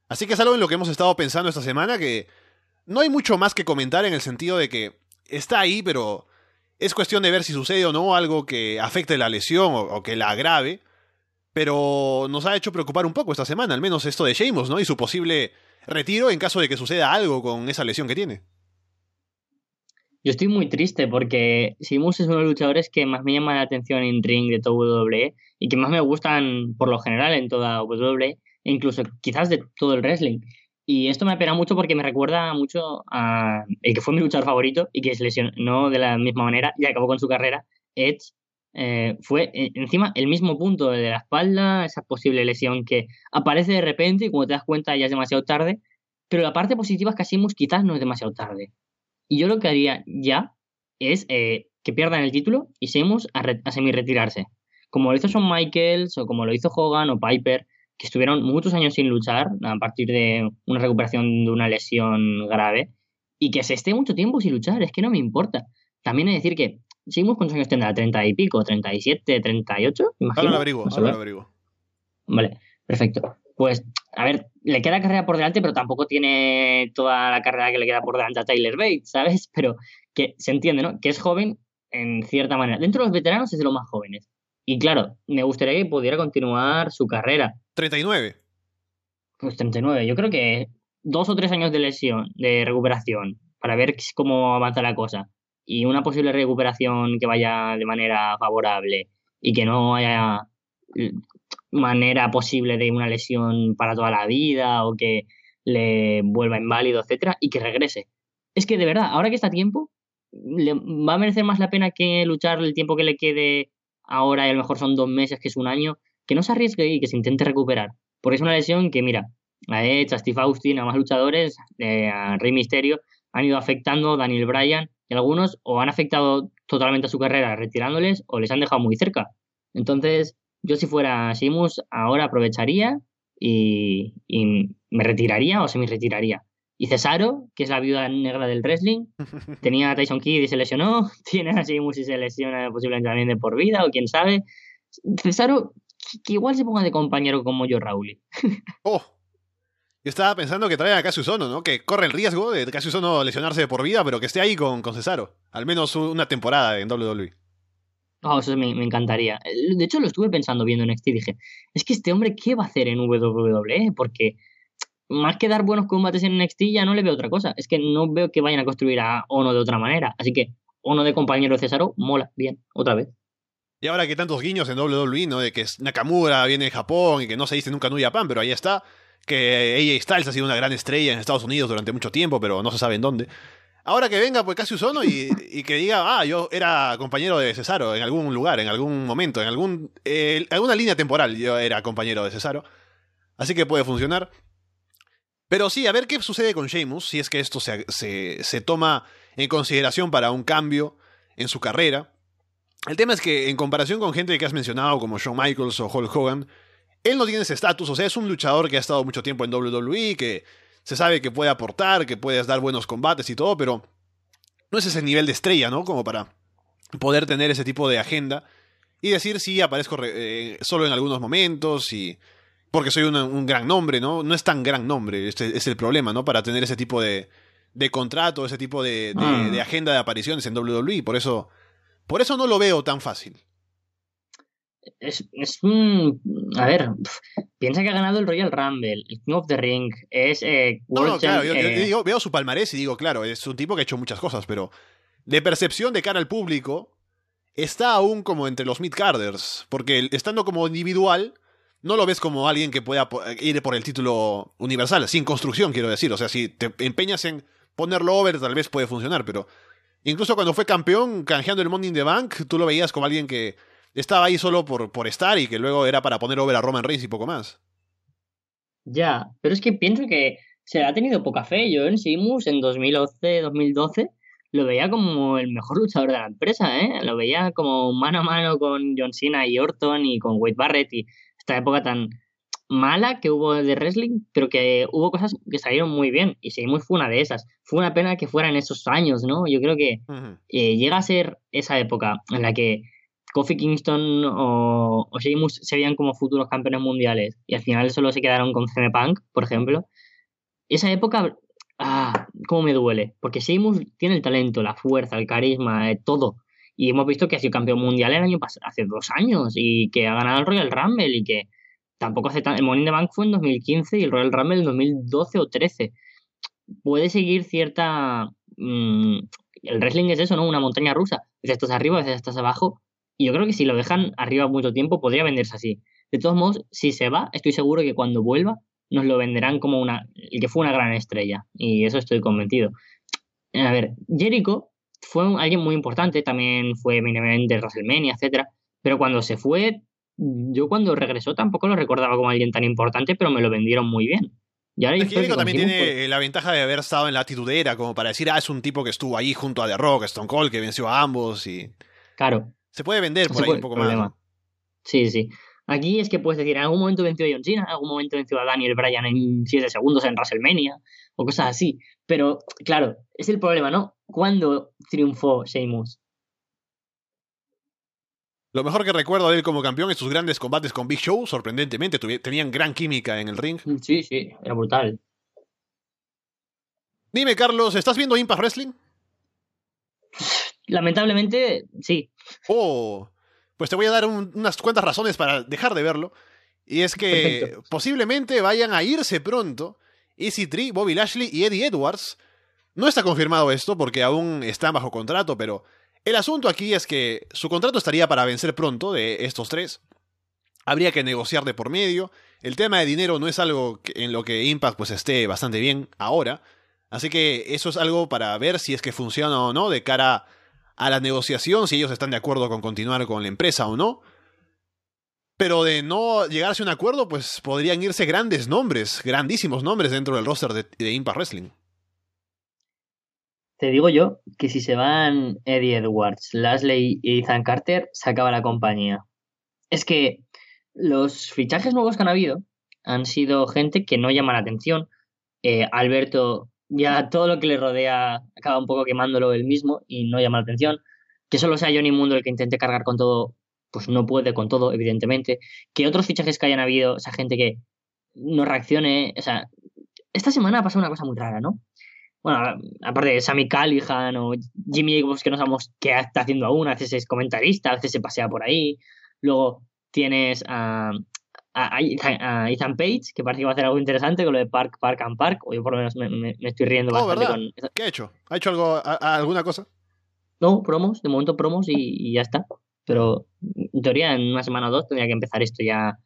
Así que es algo en lo que hemos estado pensando esta semana que no hay mucho más que comentar en el sentido de que está ahí, pero es cuestión de ver si sucede o no algo que afecte la lesión o, que la agrave. Pero nos ha hecho preocupar un poco esta semana, al menos esto de Sheamus, ¿no? Y su posible retiro en caso de que suceda algo con esa lesión que tiene. Yo estoy muy triste porque Sheamus es uno de los luchadores que más me llama la atención en ring de WWE y que más me gustan por lo general en toda WWE incluso quizás de todo el wrestling. Y esto me apena mucho porque me recuerda mucho a el que fue mi luchador favorito y que se lesionó de la misma manera y acabó con su carrera, Edge. Eh, fue eh, encima el mismo punto de la espalda, esa posible lesión que aparece de repente y cuando te das cuenta ya es demasiado tarde. Pero la parte positiva es que Asimus quizás no es demasiado tarde. Y yo lo que haría ya es eh, que pierdan el título y Seamus a, a semi-retirarse. Como lo hizo Shawn Michaels o como lo hizo Hogan o Piper, que estuvieron muchos años sin luchar a partir de una recuperación de una lesión grave y que se esté mucho tiempo sin luchar, es que no me importa. También es decir que, seguimos cuántos años tendrá, 30 y pico, 37, 38, imagino. Ahora lo averiguo, ahora lo averiguo. Vale, perfecto. Pues, a ver, le queda carrera por delante, pero tampoco tiene toda la carrera que le queda por delante a Tyler Bates, ¿sabes? *laughs* Pero que se entiende, ¿no? Que es joven en cierta manera. Dentro de los veteranos es de los más jóvenes. Y claro, me gustaría que pudiera continuar su carrera. 39. Pues 39. Yo creo que dos o tres años de lesión, de recuperación, para ver cómo avanza la cosa. Y una posible recuperación que vaya de manera favorable y que no haya manera posible de una lesión para toda la vida o que le vuelva inválido, etcétera, y que regrese. Es que de verdad, ahora que está a tiempo, le va a merecer más la pena que luchar el tiempo que le quede ahora y a lo mejor son dos meses, que es un año, que no se arriesgue y que se intente recuperar. Porque es una lesión que, mira, a Edge, a Steve Austin, a más luchadores, eh, a Rey Misterio, han ido afectando a Daniel Bryan y algunos o han afectado totalmente a su carrera retirándoles o les han dejado muy cerca. Entonces, yo si fuera Simus, ahora aprovecharía y, me retiraría o me retiraría. Y Cesaro, que es la viuda negra del wrestling, *laughs* tenía a Tyson Kidd y se lesionó, *laughs* tiene a Sheamus y se lesiona posiblemente también de por vida, o quién sabe. Cesaro, que igual se ponga de compañero como yo, Raúl. *laughs* oh, yo estaba pensando que trae a Cassius Ono, ¿no? Que corre el riesgo de Cassius Ono lesionarse de por vida, pero que esté ahí con, con Cesaro. Al menos una temporada en WWE. Oh, eso me, me, encantaría. De hecho, lo estuve pensando viendo en NXT y dije, es que este hombre, ¿qué va a hacer en WWE? Porque más que dar buenos combates en NXT ya no le veo otra cosa. Es que no veo que vayan a construir a Ono de otra manera. Así que Ono de compañero de Cesaro, mola, bien, otra vez. Y ahora que tantos guiños en WWE, ¿no? De que Nakamura viene de Japón y que no se dice nunca New Japan, pero ahí está. Que AJ Styles ha sido una gran estrella en Estados Unidos durante mucho tiempo, pero no se sabe en dónde. Ahora que venga, pues Cassius Ono y, y que diga, ah, yo era compañero de Cesaro en algún lugar, en algún momento, en algún, eh, alguna línea temporal, yo era compañero de Cesaro. Así que puede funcionar. Pero sí, a ver qué sucede con Sheamus, si es que esto se, se, toma en consideración para un cambio en su carrera. El tema es que, en comparación con gente que has mencionado, como Shawn Michaels o Hulk Hogan, él no tiene ese estatus, o sea, es un luchador que ha estado mucho tiempo en WWE, que se sabe que puede aportar, que puede dar buenos combates y todo, pero no es ese nivel de estrella, ¿no? Como para poder tener ese tipo de agenda y decir, sí, aparezco eh, solo en algunos momentos y porque soy un gran nombre, ¿no? No es tan gran nombre, este es el problema, ¿no? Para tener ese tipo de, de contrato, ese tipo de, de, de, mm. agenda de apariciones en WWE, por eso, por eso no lo veo tan fácil. Es, es un... A ver, piensa que ha ganado el Royal Rumble, el King of the Ring, es... Eh, no, claro, yo, eh, veo su palmarés y digo, claro, es un tipo que ha hecho muchas cosas, pero de percepción de cara al público, está aún como entre los mid-carders, porque estando como individual no lo ves como alguien que pueda ir por el título universal, sin construcción, quiero decir. O sea, si te empeñas en ponerlo over, tal vez puede funcionar, pero incluso cuando fue campeón, canjeando el Money in the Bank, tú lo veías como alguien que estaba ahí solo por, por estar y que luego era para poner over a Roman Reigns y poco más. Ya, pero es que pienso que se ha tenido poca fe. Yo en Simus en 2011, 2012 lo veía como el mejor luchador de la empresa, ¿eh? Lo veía como mano a mano con John Cena y Orton y con Wade Barrett y esta época tan mala que hubo de wrestling, pero que hubo cosas que salieron muy bien y Seymour fue una de esas. Fue una pena que fueran esos años, ¿no? Yo creo que eh, llega a ser esa época en la que Kofi Kingston o, o Sheamus se veían como futuros campeones mundiales y al final solo se quedaron con CM Punk, por ejemplo. Esa época, ah, cómo me duele, porque Sheamus tiene el talento, la fuerza, el carisma, eh, todo. Y hemos visto que ha sido campeón mundial el año hace dos años, y que ha ganado el Royal Rumble y que tampoco hace tan... El Money in the Bank fue en 2015 y el Royal Rumble en 2012 o 13. Puede seguir cierta... Mm, el wrestling es eso, ¿no? Una montaña rusa. A veces estás arriba, a veces estás abajo. Y yo creo que si lo dejan arriba mucho tiempo, podría venderse así. De todos modos, si se va, estoy seguro que cuando vuelva nos lo venderán como una el que fue una gran estrella. Y eso estoy convencido. A ver, Jericho fue alguien muy importante, también fue main de WrestleMania, etcétera. Pero cuando se fue, yo cuando regresó tampoco lo recordaba como alguien tan importante, pero me lo vendieron muy bien. Y ahora Jericho también tiene la ventaja de haber estado en la titudera, como para decir, ah, es un tipo que estuvo ahí junto a The Rock, Stone Cold, que venció a ambos y... Claro. Se puede vender por ahí un poco más. Sí, sí. Aquí es que puedes decir, en algún momento venció a John Cena, en algún momento venció a Daniel Bryan en 7 segundos en WrestleMania, o cosas así. Pero, claro, es el problema, ¿no? ¿Cuándo triunfó Sheamus? Lo mejor que recuerdo de él como campeón es sus grandes combates con Big Show, sorprendentemente, tenían gran química en el ring. Sí, sí, era brutal. Dime, Carlos, ¿estás viendo Impact Wrestling? Lamentablemente, sí. Oh, pues te voy a dar unas cuantas razones para dejar de verlo. Y es que posiblemente vayan a irse pronto EC3, Bobby Lashley y Eddie Edwards. No está confirmado esto porque aún están bajo contrato, pero el asunto aquí es que su contrato estaría para vencer pronto de estos tres. Habría que negociar de por medio. El tema de dinero no es algo en lo que Impact pues esté bastante bien ahora. Así que eso es algo para ver si es que funciona o no de cara a la negociación, si ellos están de acuerdo con continuar con la empresa o no. Pero de no llegarse a un acuerdo, pues podrían irse grandes nombres, grandísimos nombres dentro del roster de, Impact Wrestling. Te digo yo que si se van Eddie Edwards, Lasley y Ethan Carter, se acaba la compañía. Es que los fichajes nuevos que han habido han sido gente que no llama la atención. Eh, Alberto ya todo lo que le rodea acaba un poco quemándolo él mismo y no llama la atención. Que solo sea Johnny Mundo el que intente cargar con todo, pues no puede con todo, evidentemente. Que otros fichajes que hayan habido, esa gente que no reaccione, o sea, esta semana ha pasado una cosa muy rara, ¿no? Bueno, aparte de Sammy Callihan o Jimmy Jacobs, que no sabemos qué está haciendo aún, a veces es comentarista, a veces se pasea por ahí. Luego tienes a, a, Ethan Page, que parece que va a hacer algo interesante con lo de Park, Park and Park, o yo por lo menos me, estoy riendo oh, bastante con... ¿Qué ha hecho? ¿Ha hecho algo, alguna cosa? No, promos, de momento promos y, ya está. Pero en teoría en una semana o dos tendría que empezar esto ya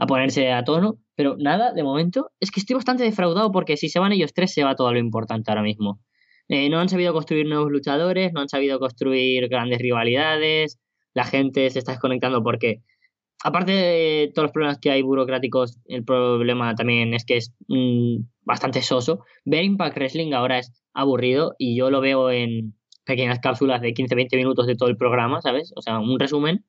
a ponerse a tono. Pero nada, de momento es que estoy bastante defraudado porque si se van ellos tres se va todo lo importante ahora mismo. Eh, no han sabido construir nuevos luchadores, no han sabido construir grandes rivalidades, la gente se está desconectando porque aparte de todos los problemas que hay burocráticos, el problema también es que es mm, bastante soso. Ver Impact Wrestling ahora es aburrido y yo lo veo en pequeñas cápsulas de 15-20 minutos de todo el programa, ¿sabes? O sea, un resumen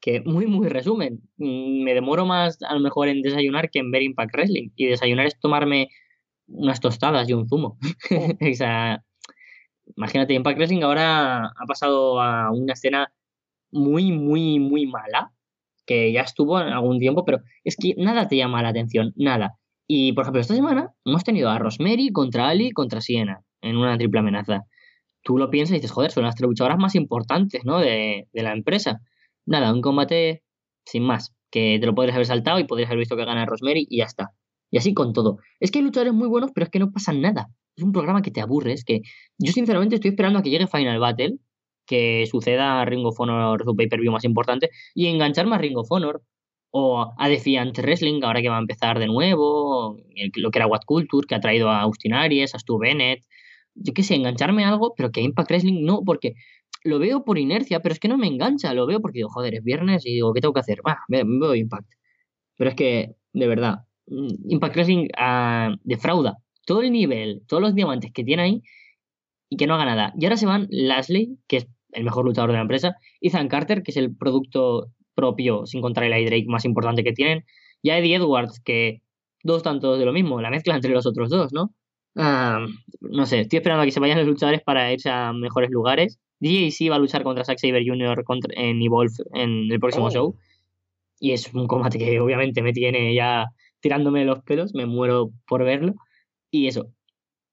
que muy, muy resumen. Mm, me demoro más a lo mejor en desayunar que en ver Impact Wrestling. Y desayunar es tomarme unas tostadas y un zumo. Oh. *laughs* o sea, imagínate, Impact Wrestling ahora ha pasado a una escena muy, muy, muy mala que ya estuvo en algún tiempo, pero es que nada te llama la atención, nada. Y, por ejemplo, esta semana hemos tenido a Rosemary contra Ali contra Siena en una triple amenaza. Tú lo piensas y dices, joder, son las tres luchadoras más importantes, ¿no? De, de la empresa. Nada, un combate sin más, que te lo podrías haber saltado y podrías haber visto que gana Rosemary y ya está. Y así con todo. Es que hay luchadores muy buenos, pero es que no pasa nada. Es un programa que te aburre. Es que yo, sinceramente, estoy esperando a que llegue Final Battle que suceda a Ring of Honor, su pay-per-view más importante, y engancharme a Ring of Honor o a Defiant Wrestling, ahora que va a empezar de nuevo, lo que era What Culture, que ha traído a Austin Aries, a Stu Bennett, yo qué sé, engancharme a algo, pero que Impact Wrestling no, porque lo veo por inercia, pero es que no me engancha, lo veo porque digo, joder, es viernes y digo, ¿qué tengo que hacer? Va, veo Impact. Pero es que, de verdad, mm, Impact Wrestling uh, defrauda todo el nivel, todos los diamantes que tiene ahí y que no haga nada. Y ahora se van Lashley, que es el mejor luchador de la empresa, Ethan Carter, que es el producto propio, sin contar el Drake más importante que tienen, y Eddie Edwards, que dos tantos de lo mismo, la mezcla entre los otros dos, ¿no? Ah, no sé, estoy esperando a que se vayan los luchadores para irse a mejores lugares DJC va a luchar contra Zack Saber Jr. en Evolve en el próximo Oh. show. Y es un combate que obviamente me tiene ya tirándome los pelos, me muero por verlo. Y eso,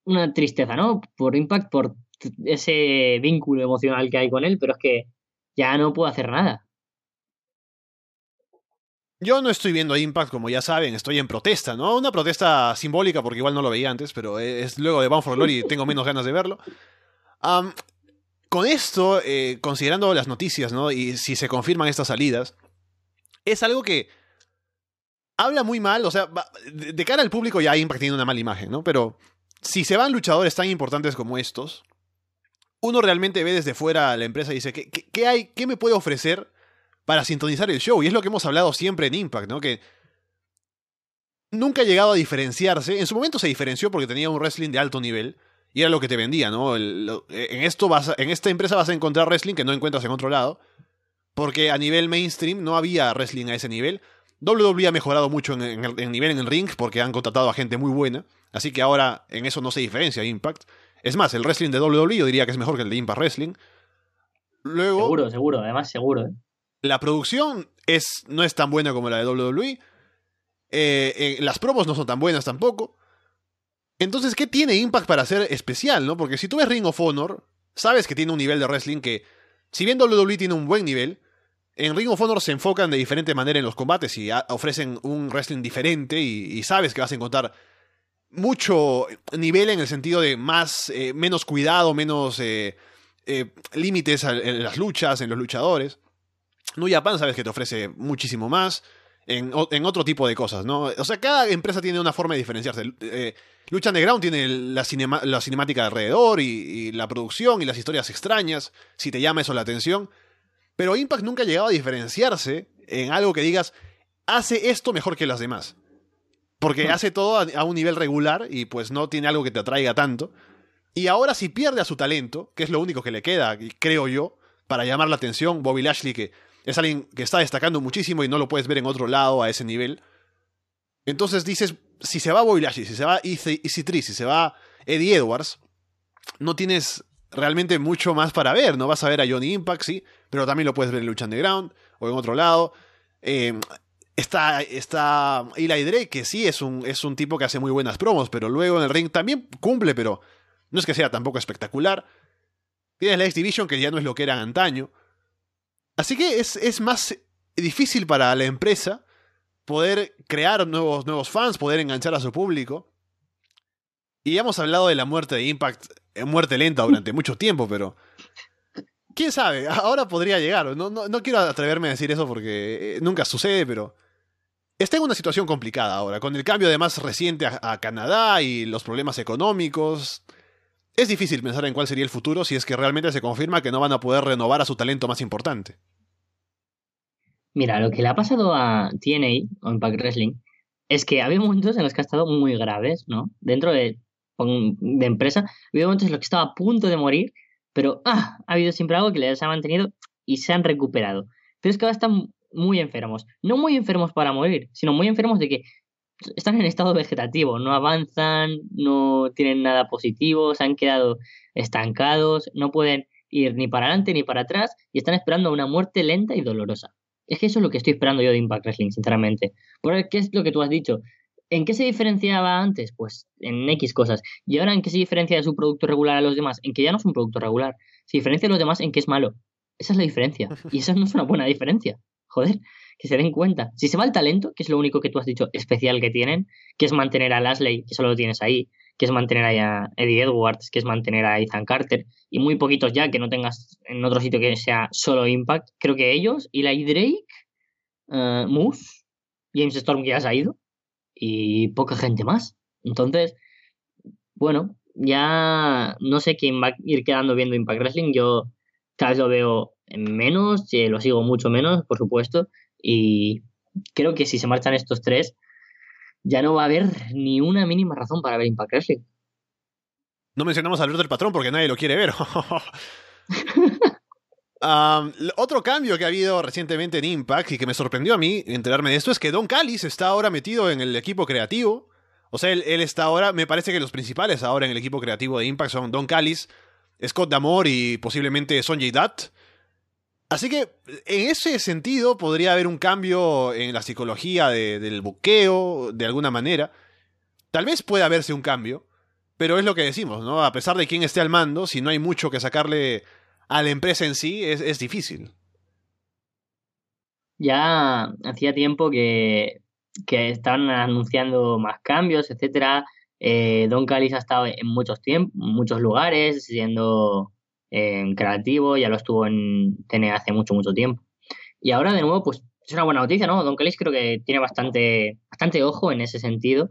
una tristeza, ¿no? Por Impact, por ese vínculo emocional que hay con él, pero es que ya no puedo hacer nada. Yo no estoy viendo Impact, como ya saben, estoy en protesta, ¿no? Una protesta simbólica porque igual no lo veía antes, pero es luego de Bound for Glory y tengo menos ganas de verlo. Am, con esto, eh, considerando las noticias, ¿no? Y si se confirman estas salidas, es algo que habla muy mal, o sea, de cara al público ya Impact tiene una mala imagen, ¿no? Pero si se van luchadores tan importantes como estos, uno realmente ve desde fuera la empresa y dice, ¿qué, qué- qué hay, qué me puede ofrecer para sintonizar el show? Y es lo que hemos hablado siempre en Impact, ¿no? Que nunca ha llegado a diferenciarse. En su momento se diferenció porque tenía un wrestling de alto nivel y era lo que te vendía, ¿no? El- lo- en, esto vas a- en esta empresa vas a encontrar wrestling que no encuentras en otro lado. Porque a nivel mainstream no había wrestling a ese nivel. WWE ha mejorado mucho en, en el en nivel en el ring porque han contratado a gente muy buena. Así que ahora en eso no se diferencia Impact. Es más, el wrestling de WWE yo diría que es mejor que el de Impact Wrestling. Luego, Seguro, seguro, además seguro, ¿eh? la producción es, no es tan buena como la de WWE. Eh, eh, las promos no son tan buenas tampoco. Entonces, ¿qué tiene Impact para ser especial, no? Porque si tú ves Ring of Honor, sabes que tiene un nivel de wrestling que, si bien WWE tiene un buen nivel, en Ring of Honor se enfocan de diferente manera en los combates y a- ofrecen un wrestling diferente y, sabes que vas a encontrar mucho nivel en el sentido de más, eh, menos cuidado, menos eh, eh, límites en las luchas, en los luchadores. New Japan sabes que te ofrece muchísimo más en, en otro tipo de cosas, ¿no? O sea, cada empresa tiene una forma de diferenciarse. Lucha Underground tiene la, cinema- la cinemática de alrededor y, y la producción y las historias extrañas, si te llama eso la atención. Pero Impact nunca ha llegado a diferenciarse en algo que digas, hace esto mejor que las demás. Porque hace todo a, a un nivel regular y pues no tiene algo que te atraiga tanto. Y ahora si pierde a su talento, que es lo único que le queda, creo yo, para llamar la atención, Bobby Lashley, que es alguien que está destacando muchísimo y no lo puedes ver en otro lado a ese nivel. Entonces dices, si se va Bobby Lashley, si se va Easy Easy si se va Eddie Edwards, no tienes realmente mucho más para ver. No vas a ver a Johnny Impact, sí, pero también lo puedes ver en Lucha Underground o en otro lado. Eh, está, está Eli Drake, que sí es un, es un tipo que hace muy buenas promos, pero luego en el ring también cumple, pero no es que sea tampoco espectacular. Tienes la X Division, que ya no es lo que era antaño. Así que es, es más difícil para la empresa poder crear nuevos, nuevos fans, poder enganchar a su público. Y hemos hablado de la muerte de Impact, en muerte lenta durante mucho tiempo, pero... ¿Quién sabe? *laughs* Ahora podría llegar. No, no, no quiero atreverme a decir eso porque eh, nunca sucede, pero... Está en una situación complicada ahora, con el cambio además reciente a Canadá y los problemas económicos. Es difícil pensar en cuál sería el futuro si es que realmente se confirma que no van a poder renovar a su talento más importante. Mira, lo que le ha pasado a TNA o Impact Wrestling es que había momentos en los que ha estado muy graves, ¿no? Dentro de, de empresa, había momentos en los que estaba a punto de morir, pero ah, ha habido siempre algo que les ha mantenido y se han recuperado. Pero es que ahora están muy enfermos. No muy enfermos para morir, sino muy enfermos de que están en estado vegetativo, no avanzan, no tienen nada positivo, se han quedado estancados, no pueden ir ni para adelante ni para atrás y están esperando una muerte lenta y dolorosa. Es que eso es lo que estoy esperando yo de Impact Wrestling, sinceramente. Porque, ¿qué es lo que tú has dicho? ¿En qué se diferenciaba antes? Pues en X cosas. ¿Y ahora en qué se diferencia de su producto regular a los demás? En que ya no es un producto regular. Se diferencia de los demás en que es malo. Esa es la diferencia. *laughs* Y esa no es una buena diferencia. Joder, que se den cuenta. Si se va el talento, que es lo único que tú has dicho especial que tienen, que es mantener a Lasley, que solo lo tienes ahí, que es mantener ahí a Eddie Edwards, que es mantener a Ethan Carter, y muy poquitos ya que no tengas en otro sitio que sea solo Impact. Creo que ellos, Eli Drake, eh, Moose, James Storm que ya se ha ido, y poca gente más. Entonces, bueno, ya no sé quién va a ir quedando viendo Impact Wrestling. Yo cada vez lo veo en menos, lo sigo mucho menos, por supuesto, y creo que si se marchan estos tres, ya no va a haber ni una mínima razón para ver Impact Wrestling. No mencionamos a Alberto el Patrón porque nadie lo quiere ver. *laughs* Otro cambio que ha habido recientemente en Impact y que me sorprendió a mí enterarme de esto es que Don Callis está ahora metido en el equipo creativo. O sea, él, él está ahora, me parece que los principales ahora en el equipo creativo de Impact son Don Callis, Scott Damore y posiblemente Sonjay Dutt. Así que en ese sentido podría haber un cambio en la psicología del buqueo, de alguna manera. Tal vez pueda haberse un cambio, pero es lo que decimos, ¿no? A pesar de quién esté al mando, si no hay mucho que sacarle a la empresa en sí, es, difícil. Ya hacía tiempo que, que estaban anunciando más cambios, etcétera. Eh, Don Callis ha estado en muchos muchos lugares, siendo eh, creativo, ya lo estuvo en TNA hace mucho, mucho tiempo. Y ahora de nuevo, pues es una buena noticia, ¿no? Don Callis creo que tiene bastante, bastante ojo en ese sentido.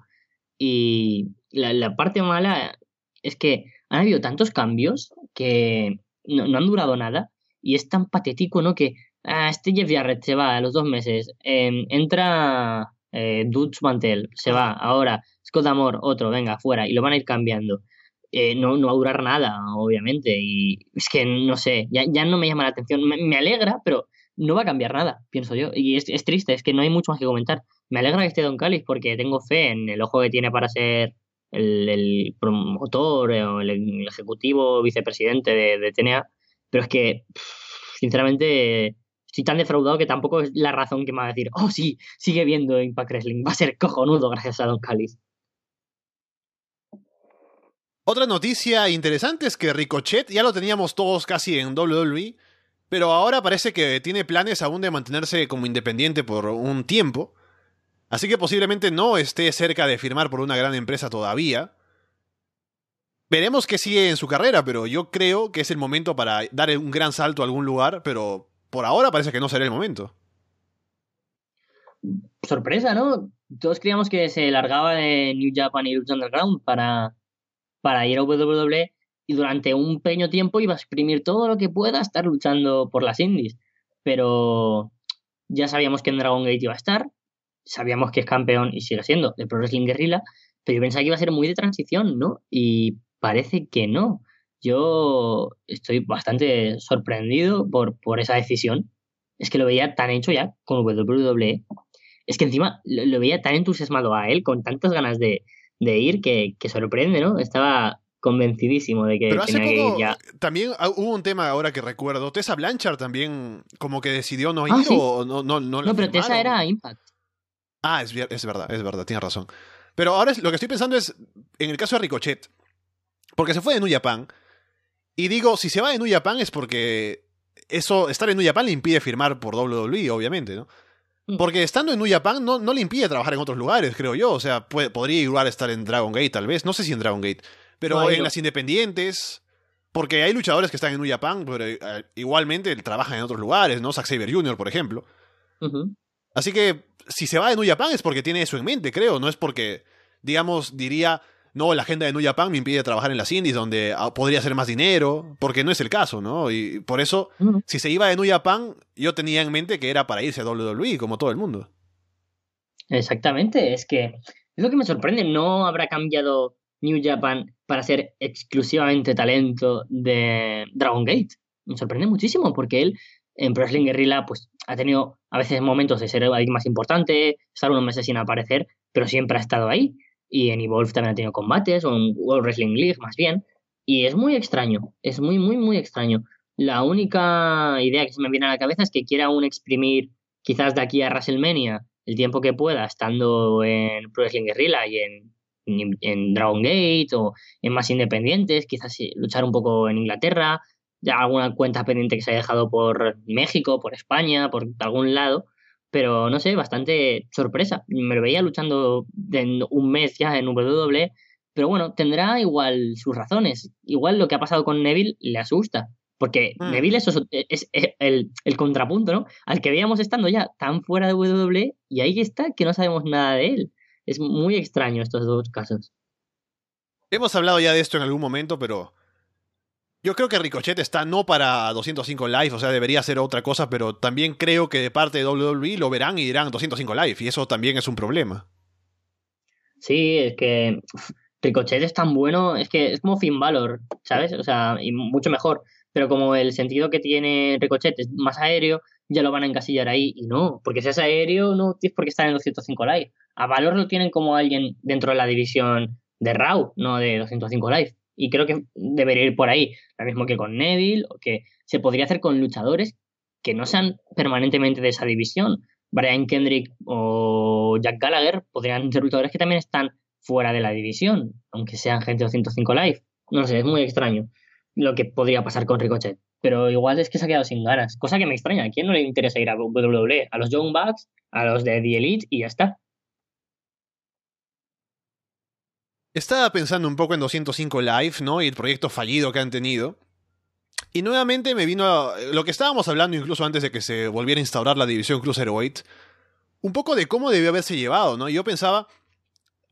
Y la, parte mala es que han habido tantos cambios que no, han durado nada. Y es tan patético, ¿no? Que ah, este Jeff Jarrett se va a los dos meses. Em, entra eh, Dutch Mantel, se va. Ahora Scott Amor, otro, venga, fuera. Y lo van a ir cambiando. Eh, no, no va a durar nada, obviamente. Y es que no sé, ya, ya no me llama la atención. Me, alegra, pero no va a cambiar nada, pienso yo. Y es, triste, es que no hay mucho más que comentar. Me alegra que esté Don Callis porque tengo fe en el ojo que tiene para ser el, promotor o el, ejecutivo vicepresidente de, de, TNA. Pero es que, sinceramente, estoy tan defraudado que tampoco es la razón que me va a decir, oh sí, sigue viendo Impact Wrestling, va a ser cojonudo gracias a Don Callis. Otra noticia interesante es que Ricochet ya lo teníamos todos casi en WWE, pero ahora parece que tiene planes aún de mantenerse como independiente por un tiempo. Así que posiblemente no esté cerca de firmar por una gran empresa todavía. Veremos qué sigue en su carrera, pero yo creo que es el momento para dar un gran salto a algún lugar, pero por ahora parece que no será el momento. Sorpresa, ¿no? Todos creíamos que se largaba de New Japan y Underground para para ir a WWE y durante un pequeño tiempo iba a exprimir todo lo que pueda estar luchando por las indies. Pero ya sabíamos que en Dragon Gate iba a estar, sabíamos que es campeón y sigue siendo de Pro Wrestling Guerrilla, pero yo pensaba que iba a ser muy de transición, ¿no? Y parece que no. Yo estoy bastante sorprendido por, por esa decisión. Es que lo veía tan hecho ya con WWE. Es que encima lo veía tan entusiasmado a él, con tantas ganas de, de ir que, sorprende, ¿no? Estaba convencidísimo de que Pero hace poco, ya. También hubo un tema ahora que recuerdo. Tessa Blanchard también como que decidió no ah, ir o no, no, no, no pero Tessa era Impact. Ah, es, es verdad, es verdad, tienes razón. Pero ahora lo que estoy pensando es, en el caso de Ricochet, porque se fue de New Japan, y digo, si se va de New Japan es porque eso, estar en New Japan le impide firmar por WWE, obviamente, ¿no? Mm. Porque estando en New Japan no, no le impide trabajar en otros lugares, creo yo. O sea, podría igual estar en Dragon Gate, tal vez. No sé si en Dragon Gate. Pero en las independientes. Porque hay luchadores que están en New Japan, pero eh, igualmente trabajan en otros lugares, ¿no? Zack Saber Jr., por ejemplo. Así que si se va de New Japan es porque tiene eso en mente, creo. No es porque, digamos, diría, no, la agenda de New Japan me impide trabajar en las indies donde ah, podría hacer más dinero, porque no es el caso, ¿no? Y por eso, si se iba de New Japan, yo tenía en mente que era para irse a WWE, como todo el mundo. Exactamente, es que es lo que me sorprende, no habrá cambiado New Japan para ser exclusivamente talento de Dragon Gate. Me sorprende muchísimo porque él en Pro Wrestling Guerrilla pues ha tenido a veces momentos de ser alguien más importante, estar unos meses sin aparecer, pero siempre ha estado ahí y en Evolve también ha tenido combates, o en World Wrestling League más bien, y es muy extraño, es muy, muy, muy extraño. La única idea que se me viene a la cabeza es que quiera aún exprimir quizás de aquí a WrestleMania el tiempo que pueda estando en Pro Wrestling Guerrilla y en, en, Dragon Gate o en más independientes, quizás luchar un poco en Inglaterra, ya alguna cuenta pendiente que se haya dejado por México, por España, por algún lado, pero no sé, bastante sorpresa. Me lo veía luchando en un mes ya en WWE, pero bueno, tendrá igual sus razones. Igual lo que ha pasado con Neville le asusta, porque mm. Neville es, es, el, el, contrapunto, ¿no? Al que veíamos estando ya tan fuera de WWE y ahí está que no sabemos nada de él. Es muy extraño estos dos casos. Hemos hablado ya de esto en algún momento, pero yo creo que Ricochet está no para 205 Live, o sea, debería ser otra cosa, pero también creo que de parte de WWE lo verán y dirán 205 Live, y eso también es un problema. Sí, es que Ricochet es tan bueno, es que es como Finn Balor, ¿sabes? O sea, y mucho mejor, pero como el sentido que tiene Ricochet es más aéreo, ya lo van a encasillar ahí, y no, porque si es aéreo no tienes por qué estar en 205 Live. A Valor lo tienen como alguien dentro de la división de Raw, no de 205 Live Y creo que debería ir por ahí. Lo mismo que con Neville, o que se podría hacer con luchadores que no sean permanentemente de esa división. Brian Kendrick o Jack Gallagher podrían ser luchadores que también están fuera de la división, aunque sean gente de 205 Live. No sé, es muy extraño lo que podría pasar con Ricochet. Pero igual es que se ha quedado sin ganas, cosa que me extraña. ¿A quién no le interesa ir a WWE? A los Young Bucks, a los de The Elite y ya está. Estaba pensando un poco en 205 Live, ¿no? Y el proyecto fallido que han tenido. Y nuevamente me vino lo que estábamos hablando incluso antes de que se volviera a instaurar la división Cruiserweight. Un poco de cómo debió haberse llevado, ¿no? Yo pensaba,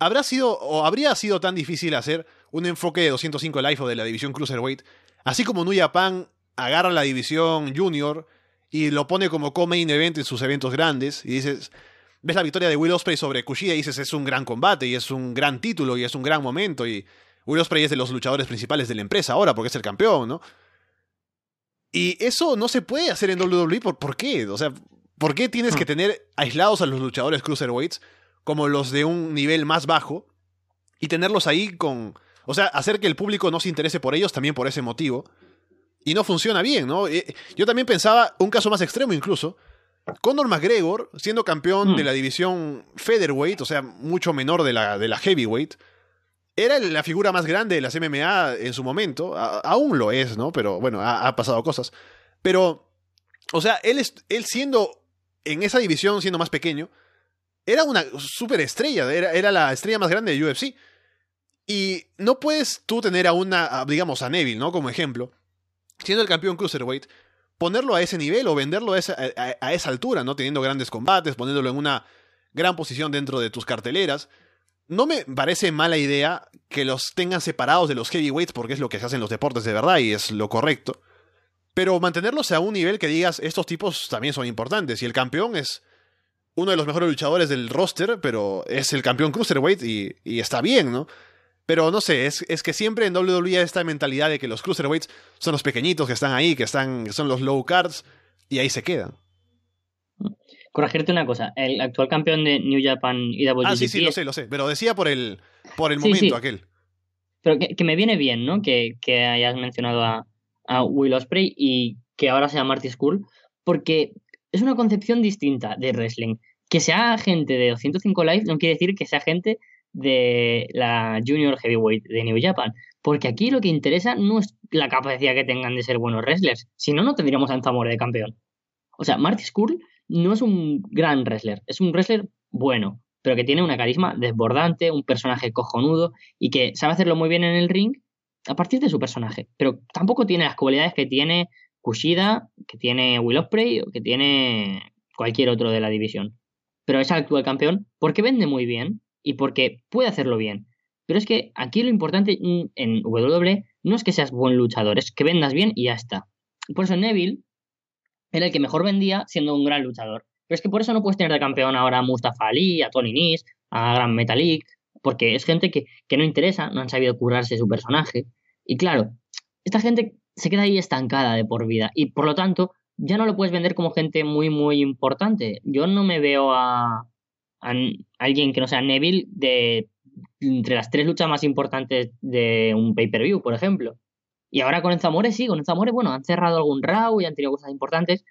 ¿habrá sido o habría sido tan difícil hacer un enfoque de 205 Live o de la división Cruiserweight? Así como New Japan agarra la división Junior y lo pone como co-main event en sus eventos grandes y dices, ves la victoria de Will Ospreay sobre Kushida y dices es un gran combate y es un gran título y es un gran momento y Will Ospreay es de los luchadores principales de la empresa ahora porque es el campeón, ¿no? Y eso no se puede hacer en WWE, ¿por, ¿por qué? O sea, ¿por qué tienes que hmm. tener aislados a los luchadores cruiserweights como los de un nivel más bajo y tenerlos ahí con... O sea, hacer que el público no se interese por ellos también por ese motivo. Y no funciona bien, ¿no? Eh, yo también pensaba, un caso más extremo incluso, Conor McGregor, siendo campeón de hmm. la división featherweight, o sea, mucho menor de la, de la heavyweight, era la figura más grande de las MMA en su momento. aún lo es, ¿no? Pero bueno, ha, pasado cosas. Pero, o sea, él, él siendo en esa división, siendo más pequeño, era una super estrella. Era, era la estrella más grande de UFC. Y no puedes tú tener a una, digamos, a Neville, ¿no? Como ejemplo, siendo el campeón cruiserweight, ponerlo a ese nivel o venderlo a esa, altura, ¿no? Teniendo grandes combates, poniéndolo en una gran posición dentro de tus carteleras no me parece mala idea que los tengan separados de los heavyweights porque es lo que se hace en los deportes de verdad y es lo correcto. Pero mantenerlos a un nivel que digas, estos tipos también son importantes. Y el campeón es uno de los mejores luchadores del roster, pero es el campeón cruiserweight y, y está bien, ¿no? Pero no sé, es, es, que siempre en WWE hay esta mentalidad de que los cruiserweights son los pequeñitos que están ahí, que, están, que son los low cards, y ahí se quedan corregirte una cosa, el actual campeón de New Japan y WGP... Ah, sí, sí, lo sé, lo sé, pero decía por el, por el momento aquel. Pero que, me viene bien, ¿no? Que, que hayas mencionado a, a, Will Ospreay y que ahora sea Marty School, porque es una concepción distinta de wrestling. Que sea gente de 205 Live no quiere decir que sea gente de la Junior Heavyweight de New Japan. Porque aquí lo que interesa no es la capacidad que tengan de ser buenos wrestlers. Si no, no tendríamos a Zamora de campeón. O sea, Marty School no es un gran wrestler, es un wrestler bueno, pero que tiene una carisma desbordante, un personaje cojonudo y que sabe hacerlo muy bien en el ring a partir de su personaje. Pero tampoco tiene las cualidades que tiene Kushida, que tiene Will Ospreay o que tiene cualquier otro de la división. Pero es actual campeón porque vende muy bien y porque puede hacerlo bien. Pero es que aquí lo importante en WWE no es que seas buen luchador, es que vendas bien y ya está. Por eso Neville era el que mejor vendía siendo un gran luchador. Pero es que por eso no puedes tener de campeón ahora a Mustafa Ali, a Tony Nis, a Gran Metalik, porque es gente que, que no interesa, no han sabido curarse su personaje. Y claro, esta gente se queda ahí estancada de por vida y por lo tanto ya no lo puedes vender como gente muy, muy importante. Yo no me veo a, a alguien que no sea Neville de entre las tres luchas más importantes de un pay-per-view, por ejemplo. Y ahora con el Zamore sí, con el Zamore, bueno, han cerrado algún RAW y han tenido cosas importantes.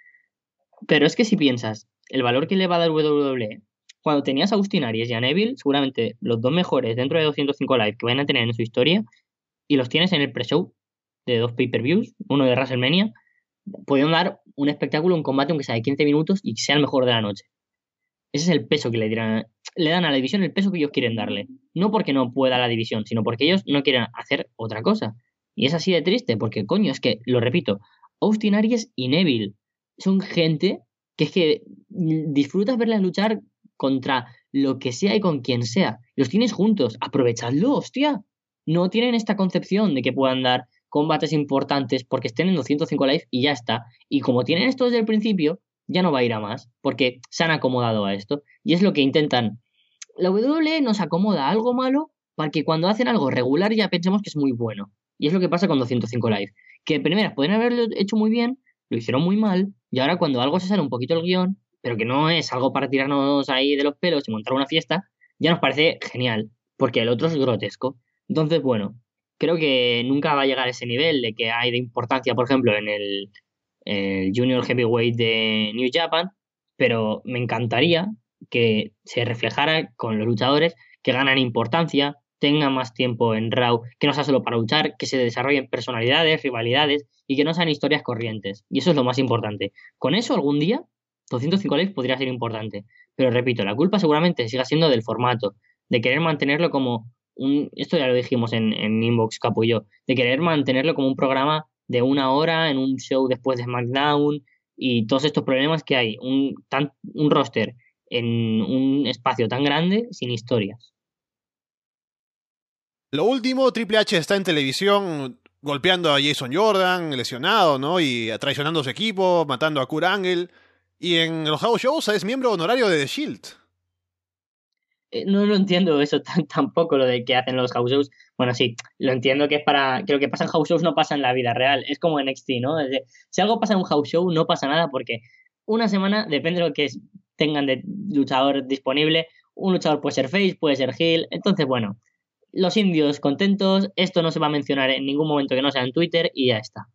Pero es que si piensas, el valor que le va a dar WWE, cuando tenías a Austin Aries y a Neville, seguramente los dos mejores dentro de 205 Live que van a tener en su historia, y los tienes en el pre-show de dos pay-per-views, uno de WrestleMania, pueden dar un espectáculo, un combate, aunque sea de 15 minutos y sea el mejor de la noche. Ese es el peso que le, dirán, le dan a la división, el peso que ellos quieren darle. No porque no pueda la división, sino porque ellos no quieren hacer otra cosa. Y es así de triste, porque coño, es que, lo repito, Austin Aries y Neville son gente que es que disfrutas verlas luchar contra lo que sea y con quien sea. Los tienes juntos, aprovechadlo, hostia. No tienen esta concepción de que puedan dar combates importantes porque estén en 205 live y ya está. Y como tienen esto desde el principio, ya no va a ir a más, porque se han acomodado a esto. Y es lo que intentan. La WWE nos acomoda algo malo para que cuando hacen algo regular ya pensemos que es muy bueno. Y es lo que pasa con 205 Live. Que primero pueden haberlo hecho muy bien, lo hicieron muy mal, y ahora cuando algo se sale un poquito el guion, pero que no es algo para tirarnos ahí de los pelos y montar una fiesta, ya nos parece genial, porque el otro es grotesco. Entonces, bueno, creo que nunca va a llegar a ese nivel de que hay de importancia, por ejemplo, en el, el Junior Heavyweight de New Japan, pero me encantaría que se reflejara con los luchadores que ganan importancia, tengan más tiempo en Raw, que no sea solo para luchar, que se desarrollen personalidades, rivalidades y que no sean historias corrientes. Y eso es lo más importante. Con eso algún día 205 likes podría ser importante. Pero repito, la culpa seguramente siga siendo del formato, de querer mantenerlo como un, esto ya lo dijimos en, en Inbox Capo y yo, de querer mantenerlo como un programa de una hora en un show después de SmackDown y todos estos problemas que hay, un, tan, un roster en un espacio tan grande sin historias. Lo último, Triple H está en televisión golpeando a Jason Jordan, lesionado, ¿no? Y traicionando a su equipo, matando a Kurt Angle. Y en los house shows es miembro honorario de The Shield. Eh, no lo entiendo eso *laughs* tampoco, lo de que hacen los house shows. Bueno, sí, lo entiendo que es para. Que lo que pasa en house shows no pasa en la vida real. Es como en NXT, ¿no? si algo pasa en un house show, no pasa nada porque una semana, depende de lo que tengan de luchador disponible, un luchador puede ser face, puede ser heel. Entonces, bueno, los indios contentos, esto no se va a mencionar en ningún momento que no sea en Twitter y ya está.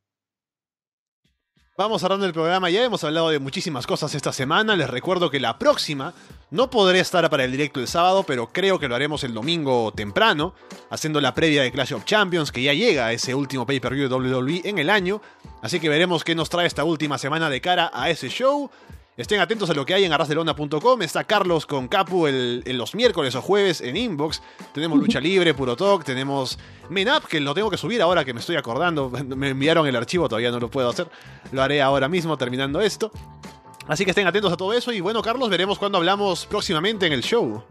Vamos cerrando el programa, ya hemos hablado de muchísimas cosas esta semana, les recuerdo que la próxima no podré estar para el directo el sábado, pero creo que lo haremos el domingo temprano, haciendo la previa de Clash of Champions, que ya llega ese último pay-per-view de WWE en el año, así que veremos qué nos trae esta última semana de cara a ese show. Estén atentos a lo que hay en arrasdelona.com. Está Carlos con Capu el, los miércoles o jueves en Inbox. Tenemos Lucha *laughs* Libre, Puro Talk. Tenemos Menap, que lo tengo que subir ahora que me estoy acordando. *laughs* Me enviaron el archivo, todavía no lo puedo hacer. Lo haré ahora mismo terminando esto. Así que estén atentos a todo eso. Y bueno, Carlos, veremos cuándo hablamos próximamente en el show.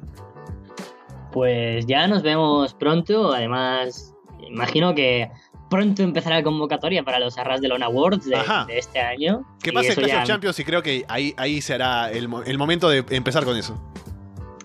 Pues ya nos vemos pronto. Además, imagino que pronto empezará la convocatoria para los Arras de Lona Awards de, este año. ¿Qué pasa en Clash of Champions? Y creo que ahí, ahí será el, el momento de empezar con eso.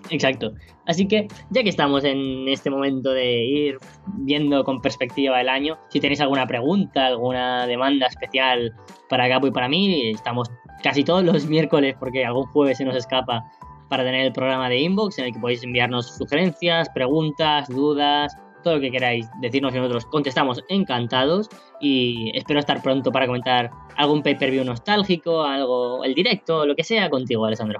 Exacto. Así que, ya que estamos en este momento de ir viendo con perspectiva el año, si tenéis alguna pregunta, alguna demanda especial para Gapo y para mí, estamos casi todos los *laughs* miércoles, porque algún jueves se nos escapa, para tener el programa de Inbox en el que podéis enviarnos sugerencias, preguntas, dudas, todo lo que queráis decirnos y nosotros contestamos encantados y espero estar pronto para comentar algún pay-per-view nostálgico, algo, el directo, lo que sea contigo, Alessandro.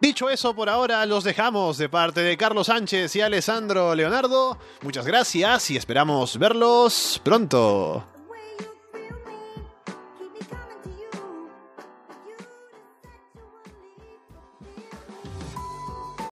Dicho eso, por ahora los dejamos de parte de Carlos Sánchez y Alessandro Leonardo. Muchas gracias y esperamos verlos pronto.